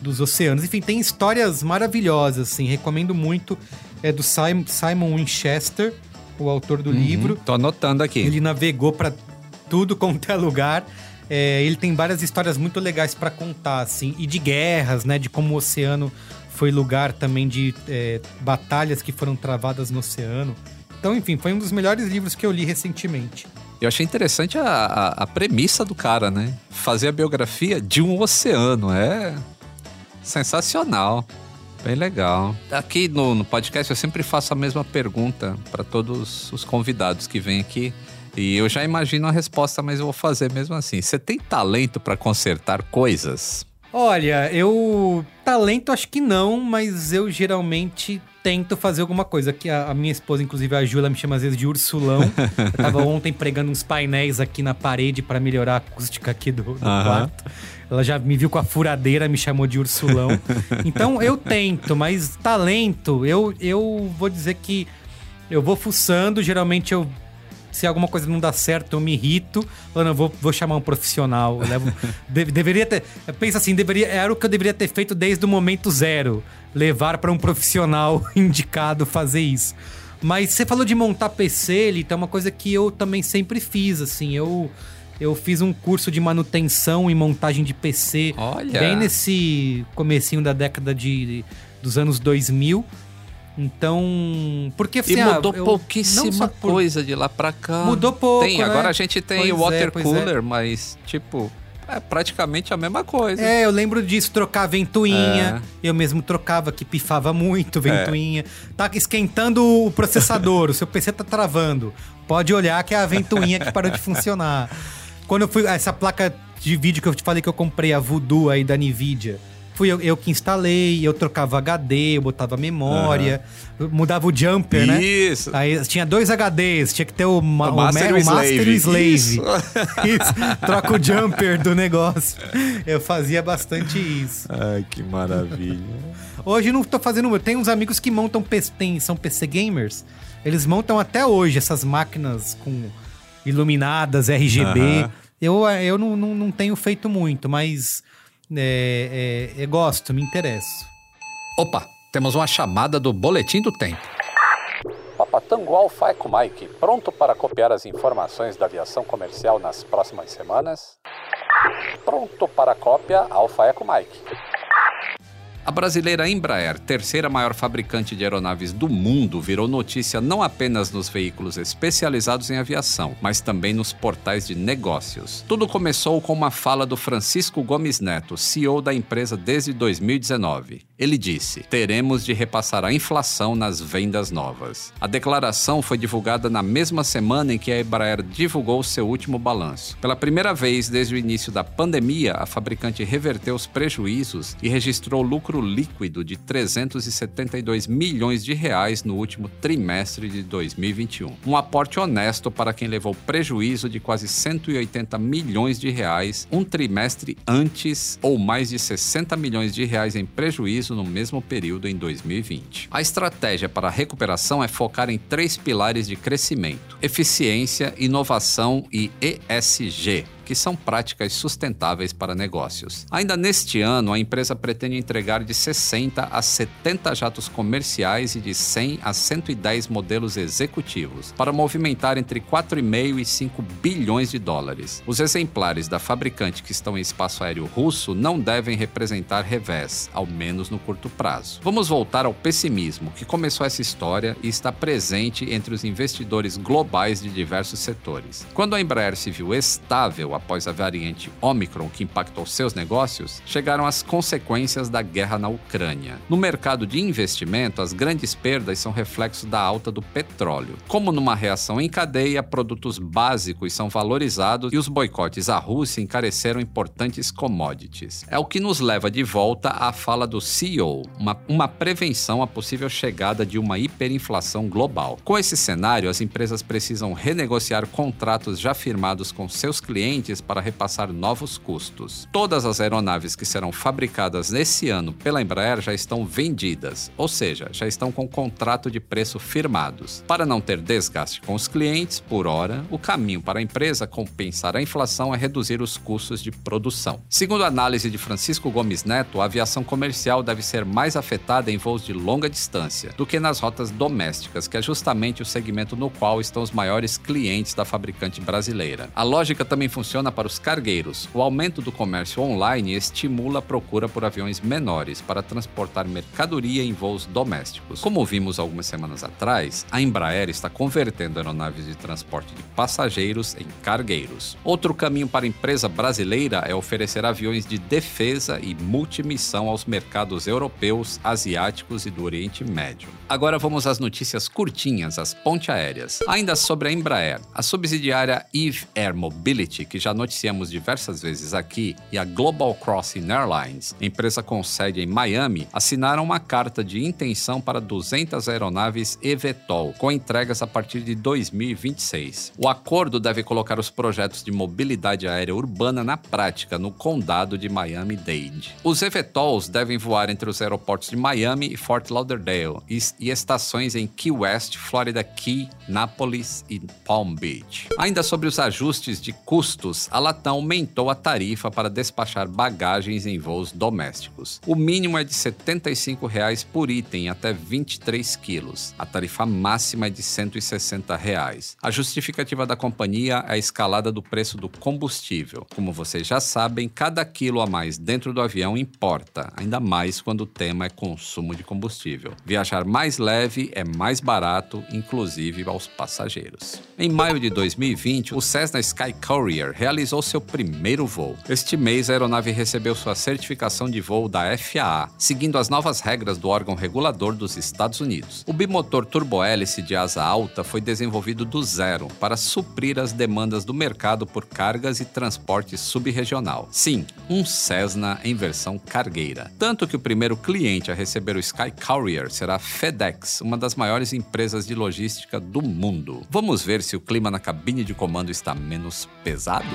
dos oceanos. Enfim, tem histórias maravilhosas, assim. Recomendo muito. É do Simon, Simon Winchester, o autor do livro. Tô anotando aqui. Ele navegou pra tudo quanto é lugar. É, ele tem várias histórias muito legais pra contar, assim, e de guerras, né? De como o oceano foi lugar também de é, batalhas que foram travadas no oceano. Então, enfim, foi um dos melhores livros que eu li recentemente. Eu achei interessante a, a, a premissa do cara, né? Fazer a biografia de um oceano. É sensacional. Bem legal. Aqui no, no podcast eu sempre faço a mesma pergunta para todos os convidados que vêm aqui. E eu já imagino a resposta, mas eu vou fazer mesmo assim. Você tem talento para consertar coisas? Olha, eu. Talento acho que não, mas eu geralmente tento fazer alguma coisa. Que a, a minha esposa, inclusive a Júlia, me chama às vezes de ursulão. eu tava ontem pregando uns painéis aqui na parede para melhorar a acústica aqui do, do quarto. Ela já me viu com a furadeira, me chamou de ursulão. então eu tento, mas talento, eu, eu vou dizer que eu vou fuçando, geralmente eu se alguma coisa não dá certo, eu me irrito. Eu não, vou, vou chamar um profissional. Levo, de, deveria ter. Pensa assim, deveria, era o que eu deveria ter feito desde o momento zero. Levar para um profissional indicado fazer isso. Mas você falou de montar PC, ele é uma coisa que eu também sempre fiz, assim. Eu, eu fiz um curso de manutenção e montagem de PC Olha. bem nesse comecinho da década de, dos anos 2000. Então, porque assim, e ah, mudou eu- pouquíssima por- coisa de lá pra cá. Mudou pouco, Tem, né? agora a gente tem Pois o é, water é. cooler, mas tipo, é praticamente a mesma coisa. É, eu lembro disso, trocar a ventoinha. É. Eu mesmo trocava, que pifava muito ventoinha. Tá esquentando o processador, o seu PC tá travando. Pode olhar que é a ventoinha que parou de funcionar. Quando eu fui. Essa placa de vídeo que eu te falei que eu comprei, a Voodoo aí da Nvidia. Fui eu, eu que instalei, eu trocava HD, eu botava memória, eu mudava o jumper, né? Isso. Aí tinha dois HDs, tinha que ter o, O o Master ma- e o o Master Slave. Isso. Isso, troca o jumper do negócio. Eu fazia bastante isso. Ai, que maravilha. Hoje não tô fazendo. Eu tenho uns amigos que montam PC, tem, são PC gamers. Eles montam até hoje essas máquinas com iluminadas, RGB. Aham. Eu, eu não, não, não tenho feito muito, mas é, é, eu gosto, me interesso. Opa, temos uma chamada do Boletim do Tempo. Papatango Alfa Eco Mike, pronto para copiar as informações da aviação comercial nas próximas semanas? Pronto para cópia Alfa Eco Mike. A brasileira Embraer, terceira maior fabricante de aeronaves do mundo, virou notícia não apenas nos veículos especializados em aviação, mas também nos portais de negócios. Tudo começou com uma fala do Francisco Gomes Neto, CEO da empresa desde 2019. Ele disse: Teremos de repassar a inflação nas vendas novas. A declaração foi divulgada na mesma semana em que a Embraer divulgou seu último balanço. Pela primeira vez desde o início da pandemia, a fabricante reverteu os prejuízos e registrou lucro líquido de 372 milhões de reais no último trimestre de 2021. Um aporte honesto para quem levou prejuízo de quase 180 milhões de reais um trimestre antes ou mais de 60 milhões de reais em prejuízo no mesmo período em 2020. A estratégia para a recuperação é focar em três pilares de crescimento: eficiência, inovação e ESG que são práticas sustentáveis para negócios. Ainda neste ano, a empresa pretende entregar de 60 a 70 jatos comerciais e de 100 a 110 modelos executivos, para movimentar entre 4,5 e 5 bilhões de dólares. Os exemplares da fabricante que estão em espaço aéreo russo não devem representar revés, ao menos no curto prazo. Vamos voltar ao pessimismo que começou essa história e está presente entre os investidores globais de diversos setores. Quando a Embraer se viu estável após a variante Omicron que impactou seus negócios, chegaram as consequências da guerra na Ucrânia. No mercado de investimento, as grandes perdas são reflexo da alta do petróleo. Como numa reação em cadeia, produtos básicos são valorizados e os boicotes à Rússia encareceram importantes commodities. É o que nos leva de volta à fala do CEO, uma, uma prevenção à possível chegada de uma hiperinflação global. Com esse cenário, as empresas precisam renegociar contratos já firmados com seus clientes para repassar novos custos. Todas as aeronaves que serão fabricadas nesse ano pela Embraer já estão vendidas, ou seja, já estão com contrato de preço firmados. Para não ter desgaste com os clientes, por hora, o caminho para a empresa compensar a inflação é reduzir os custos de produção. Segundo a análise de Francisco Gomes Neto, a aviação comercial deve ser mais afetada em voos de longa distância do que nas rotas domésticas, que é justamente o segmento no qual estão os maiores clientes da fabricante brasileira. A lógica também funciona funciona para os cargueiros. O aumento do comércio online estimula a procura por aviões menores para transportar mercadoria em voos domésticos. Como vimos algumas semanas atrás, a Embraer está convertendo aeronaves de transporte de passageiros em cargueiros. Outro caminho para a empresa brasileira é oferecer aviões de defesa e multimissão aos mercados europeus, asiáticos e do Oriente Médio. Agora vamos às notícias curtinhas, as ponte aéreas. Ainda sobre a Embraer, a subsidiária Eve Air Mobility, que já noticiamos diversas vezes aqui, e a Global Crossing Airlines, empresa com sede em Miami, assinaram uma carta de intenção para 200 aeronaves eVTOL, com entregas a partir de 2026. O acordo deve colocar os projetos de mobilidade aérea urbana na prática no condado de Miami-Dade. Os eVTOLs devem voar entre os aeroportos de Miami e Fort Lauderdale e, estações em Key West, Florida Key, Nápoles e Palm Beach. Ainda sobre os ajustes de a Latam aumentou a tarifa para despachar bagagens em voos domésticos. O mínimo é de 75 reais por item até 23 quilos. A tarifa máxima é de 160 reais. A justificativa da companhia é a escalada do preço do combustível. Como vocês já sabem, cada quilo a mais dentro do avião importa, ainda mais quando o tema é consumo de combustível. Viajar mais leve é mais barato, inclusive aos passageiros. Em maio de 2020, o Cessna Sky Courier realizou seu primeiro voo. Este mês, a aeronave recebeu sua certificação de voo da FAA, seguindo as novas regras do órgão regulador dos Estados Unidos. O bimotor turbohélice de asa alta foi desenvolvido do zero para suprir as demandas do mercado por cargas e transporte subregional. Sim, um Cessna em versão cargueira. Tanto que o primeiro cliente a receber o Sky Courier será a FedEx, uma das maiores empresas de logística do mundo. Vamos ver se o clima na cabine de comando está menos pesado?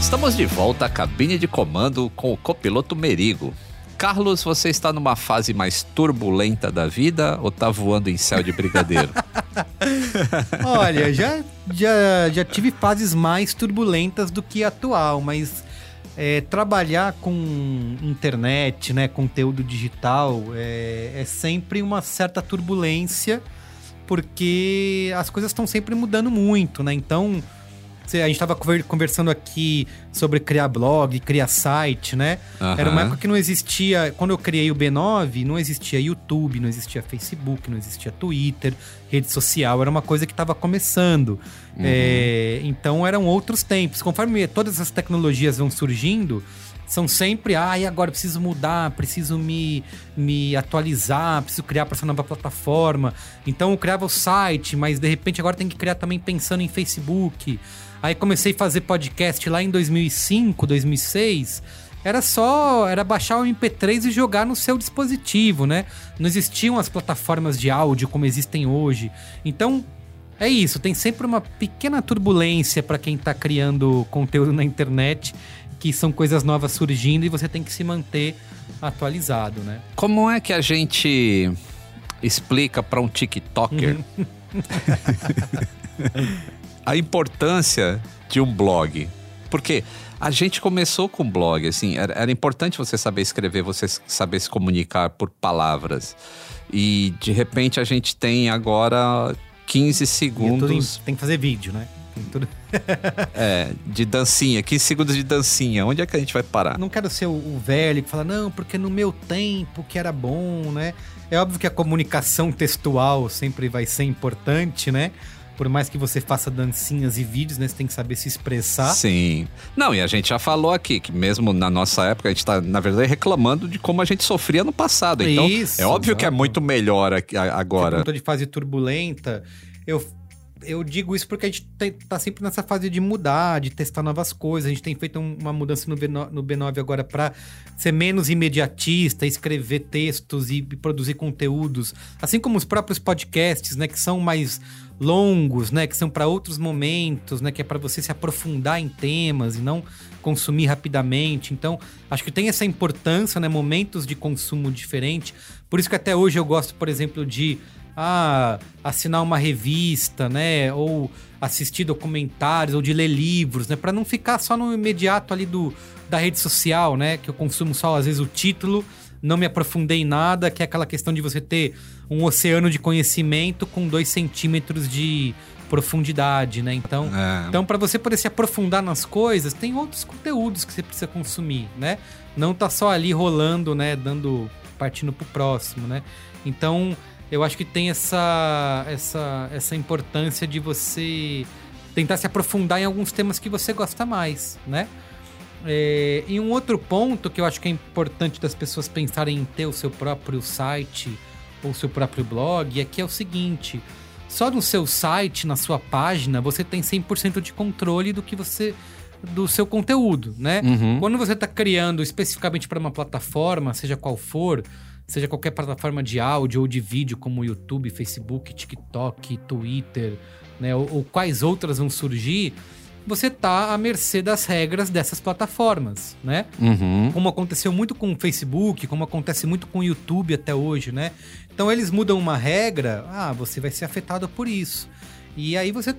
Estamos de volta à cabine de comando com o copiloto Merigo. Carlos, você está numa fase mais turbulenta da vida ou está voando em céu de brigadeiro? Olha, já, já, já tive fases mais turbulentas do que a atual, mas é, trabalhar com internet, né, conteúdo digital, é, é sempre uma certa turbulência, porque as coisas estão sempre mudando muito, né? Então, a gente estava conversando aqui sobre criar blog, criar site, né? Uhum. Era uma época que não existia. Quando eu criei o B9, não existia YouTube, não existia Facebook, não existia Twitter, rede social. Era uma coisa que estava começando. Uhum. É, então eram outros tempos. Conforme todas essas tecnologias vão surgindo, são sempre, ah, e agora preciso mudar, preciso me, me atualizar, preciso criar para essa nova plataforma. Então eu criava o site, mas de repente agora tem que criar também pensando em Facebook. Aí comecei a fazer podcast lá em 2005, 2006. Era só, era baixar o MP3 e jogar no seu dispositivo, né? Não existiam as plataformas de áudio como existem hoje. Então, é isso, tem sempre uma pequena turbulência para quem está criando conteúdo na internet, que são coisas novas surgindo e você tem que se manter atualizado, né? Como é que a gente explica para um TikToker a importância de um blog. Porque a gente começou com blog, assim, era, era, importante você saber escrever, você saber se comunicar por palavras. E de repente a gente tem agora 15 segundos. Em, tem que fazer vídeo, né? Tudo... é, de dancinha, 15 segundos de dancinha. Onde é que a gente vai parar? Não quero ser o, o velho que fala, não, porque no meu tempo que era bom, né? É óbvio que a comunicação textual sempre vai ser importante, né? Por mais que você faça dancinhas e vídeos, né? Você tem que saber se expressar. Sim. Não, e a gente já falou aqui que mesmo na nossa época, a gente tá, na verdade, reclamando de como a gente sofria no passado. Então, Isso, é óbvio exato. que é muito melhor agora. Você de fase turbulenta. Eu eu digo isso porque a gente tá sempre nessa fase de mudar, de testar novas coisas. A gente tem feito uma mudança no B9, no B9 agora para ser menos imediatista, escrever textos e produzir conteúdos, assim como os próprios podcasts, né, que são mais longos, né, que são para outros momentos, né, que é para você se aprofundar em temas e não consumir rapidamente. Então, acho que tem essa importância, né, momentos de consumo diferente. Por isso que até hoje eu gosto, por exemplo, de ah, assinar uma revista, né? Ou assistir documentários, ou de ler livros, né? Para não ficar só no imediato ali do, da rede social, né? Que eu consumo só, às vezes, o título, não me aprofundei em nada, que é aquela questão de você ter um oceano de conhecimento com dois centímetros de profundidade, né? Então, É. então para você poder se aprofundar nas coisas, tem outros conteúdos que você precisa consumir, né? Não tá só ali rolando, né? Dando partindo pro próximo, né? Então, eu acho que tem essa essa essa importância de você tentar se aprofundar em alguns temas que você gosta mais, né? É, e um outro ponto que eu acho que é importante das pessoas pensarem em ter o seu próprio site ou seu próprio blog é que é o seguinte: só no seu site, na sua página, você tem 100% de controle do que você do seu conteúdo, né? Uhum. Quando você está criando especificamente para uma plataforma, seja qual for, seja qualquer plataforma de áudio ou de vídeo, como YouTube, Facebook, TikTok, Twitter, né, ou, ou quais outras vão surgir, você tá à mercê das regras dessas plataformas, né? Uhum. Como aconteceu muito com o Facebook, como acontece muito com o YouTube até hoje, né? Então eles mudam uma regra, ah, você vai ser afetado por isso. E aí você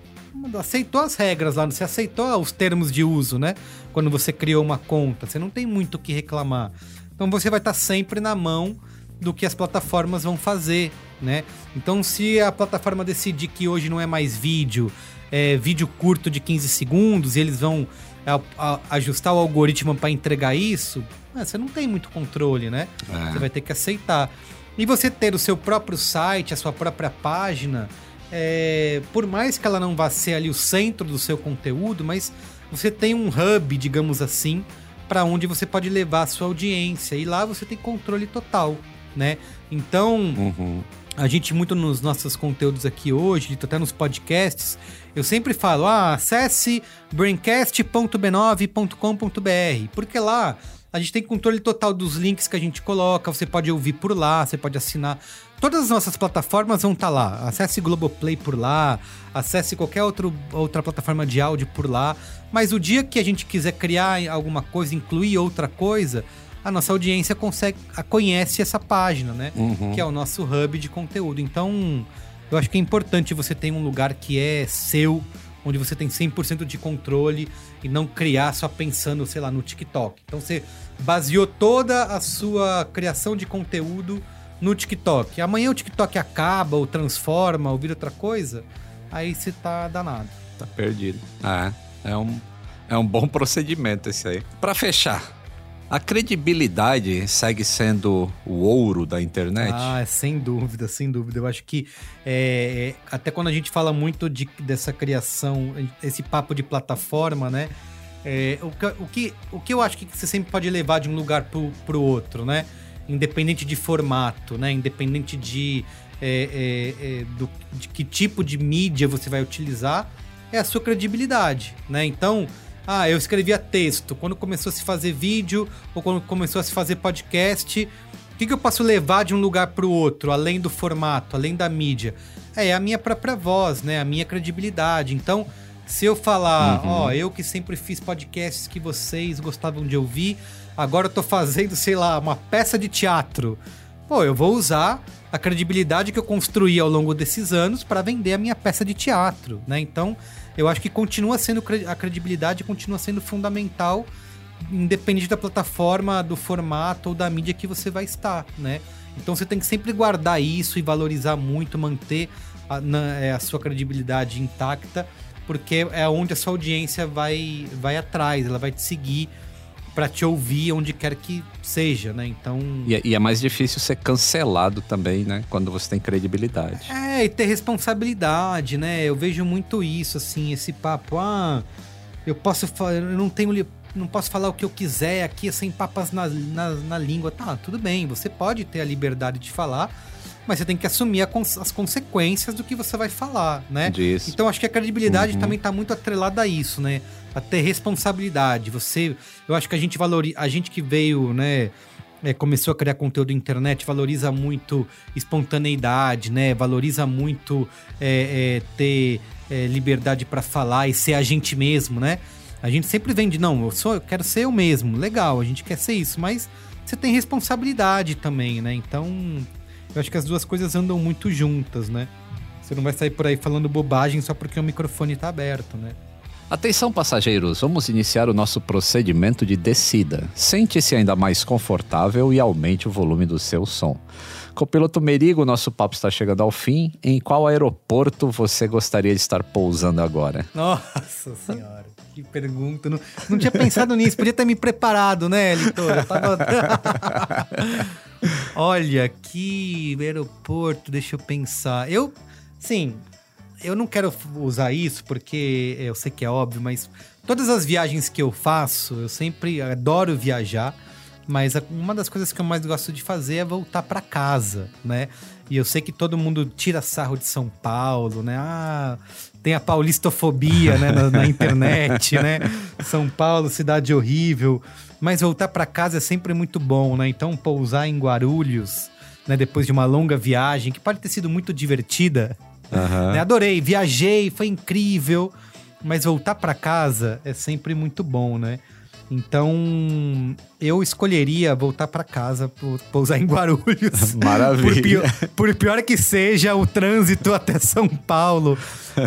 aceitou as regras lá, você aceitou os termos de uso, né? Quando você criou uma conta, você não tem muito o que reclamar. Então você vai estar sempre na mão do que as plataformas vão fazer, né? Então se a plataforma decidir que hoje não é mais vídeo, é vídeo curto de 15 segundos e eles vão a- a- ajustar o algoritmo para entregar isso, ah, você não tem muito controle, né? É. Você vai ter que aceitar. E você ter o seu próprio site, a sua própria página, é, por mais que ela não vá ser ali o centro do seu conteúdo, mas você tem um hub, digamos assim, para onde você pode levar a sua audiência. E lá você tem controle total, né? Então, Uhum. a gente muito nos nossos conteúdos aqui hoje, até nos podcasts, eu sempre falo, ah, acesse braincast.b9.com.br, porque lá a gente tem controle total dos links que a gente coloca, você pode ouvir por lá, você pode assinar. Todas as nossas plataformas vão estar lá. Acesse Globoplay por lá, acesse qualquer outro, outra plataforma de áudio por lá. Mas o dia que a gente quiser criar alguma coisa, incluir outra coisa, a nossa audiência consegue, conhece essa página, né? Uhum. que é o nosso hub de conteúdo. Então, eu acho que é importante você ter um lugar que é seu, onde você tem 100% de controle e não criar só pensando, sei lá, no TikTok. Então, você baseou toda a sua criação de conteúdo no TikTok. Amanhã o TikTok acaba, ou transforma, ou vira outra coisa, aí você tá danado. Tá perdido. É, é um, é um bom procedimento esse aí. Pra fechar, a credibilidade segue sendo o ouro da internet? Ah, sem dúvida, sem dúvida. Eu acho que é, é, até quando a gente fala muito de, dessa criação, esse papo de plataforma, né? É, o, que, o, que, o que eu acho que você sempre pode levar de um lugar pro, pro outro, né? Independente de formato, né? Independente de, é, é, é, do, de que tipo de mídia você vai utilizar, é a sua credibilidade, né? Então, ah, eu escrevia texto. Quando começou a se fazer vídeo ou quando começou a se fazer podcast, o que, que eu posso levar de um lugar para o outro, além do formato, além da mídia? É a minha própria voz, né? A minha credibilidade. Então, se eu falar, ó, eu que sempre fiz podcasts que vocês gostavam de ouvir, agora eu tô fazendo, sei lá, uma peça de teatro. Pô, eu vou usar a credibilidade que eu construí ao longo desses anos para vender a minha peça de teatro, né? Então, eu acho que continua sendo a credibilidade continua sendo fundamental independente da plataforma, do formato ou da mídia que você vai estar, né? Então você tem que sempre guardar isso e valorizar muito, manter a, na- é, a sua credibilidade intacta, porque é onde a sua audiência vai, vai atrás, ela vai te seguir para te ouvir onde quer que seja, né? Então. E, é- e é mais difícil ser cancelado também, né? Quando você tem credibilidade. É, e ter responsabilidade, né? Eu vejo muito isso, assim, esse papo, ah, eu posso fa- eu não tenho não posso falar o que eu quiser aqui sem papas na, na, na língua. Tá, tudo bem, você pode ter a liberdade de falar, mas você tem que assumir cons- as consequências do que você vai falar, né? Disso. Então acho que a credibilidade Uhum. também tá muito atrelada a isso, né? A ter responsabilidade. Você, eu acho que a gente valoriza, a gente que veio, né, é, começou a criar conteúdo na internet, valoriza muito espontaneidade, né? Valoriza muito é, é, ter é, liberdade para falar e ser a gente mesmo, né? A gente sempre vem de, não, eu, sou, eu quero ser eu mesmo. Legal, a gente quer ser isso, mas você tem responsabilidade também, né? Então, eu acho que as duas coisas andam muito juntas, né? Você não vai sair por aí falando bobagem só porque o microfone tá aberto, né? Atenção, passageiros, vamos iniciar o nosso procedimento de descida. Sente-se ainda mais confortável e aumente o volume do seu som. Copiloto Merigo, nosso papo está chegando ao fim. Em qual aeroporto você gostaria de estar pousando agora? Nossa senhora, que pergunta. Não, não tinha pensado nisso, podia ter me preparado, né, Litor? Tava... Olha, que aeroporto, deixa eu pensar. Eu, sim, eu não quero usar isso porque eu sei que é óbvio, mas todas as viagens que eu faço, eu sempre adoro viajar, mas uma das coisas que eu mais gosto de fazer é voltar para casa, né? E eu sei que todo mundo tira sarro de São Paulo, né? Ah, tem a paulistofobia, né, na, na internet, né? São Paulo, cidade horrível. Mas voltar para casa é sempre muito bom, né? Então pousar em Guarulhos, né, depois de uma longa viagem que pode ter sido muito divertida, Aham. né? Adorei, viajei, foi incrível, mas voltar para casa é sempre muito bom, né? Então, eu escolheria voltar para casa, pou- pousar em Guarulhos. Maravilha. Por pior, por pior que seja o trânsito até São Paulo.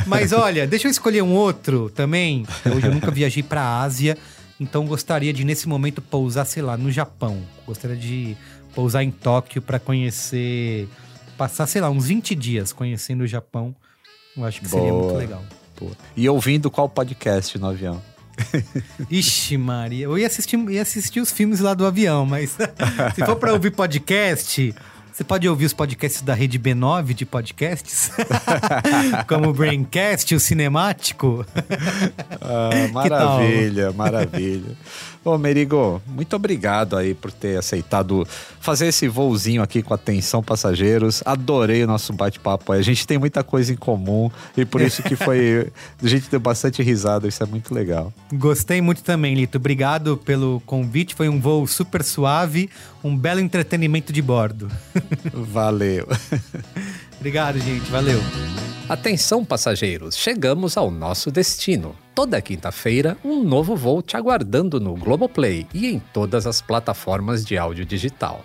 Mas olha, deixa eu escolher um outro também. Hoje eu nunca viajei para a Ásia, então gostaria de nesse momento pousar, sei lá, no Japão. Gostaria de pousar em Tóquio para conhecer, passar, sei lá, uns 20 dias conhecendo o Japão. Eu acho que seria Boa. muito legal. Pô. E ouvindo qual podcast no avião? Ixi, Maria. Eu ia assistir, ia assistir os filmes lá do avião, mas se for pra ouvir podcast, você pode ouvir os podcasts da rede B9 de podcasts, como o Braincast, o Cinemático. Ah, maravilha, maravilha. Ô, Merigo, muito obrigado aí por ter aceitado fazer esse voozinho aqui com atenção passageiros. Adorei o nosso bate-papo. A gente tem muita coisa em comum e por isso que foi. A gente deu bastante risada, isso é muito legal. Gostei muito também, Lito. Obrigado pelo convite. Foi um voo super suave, um belo entretenimento de bordo. Valeu. Obrigado, gente. Valeu. Atenção, passageiros, chegamos ao nosso destino. Toda quinta-feira, um novo voo te aguardando no Globoplay e em todas as plataformas de áudio digital.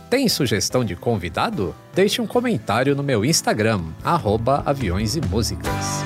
Tem sugestão de convidado? Deixe um comentário no meu Instagram, arroba aviões e músicas.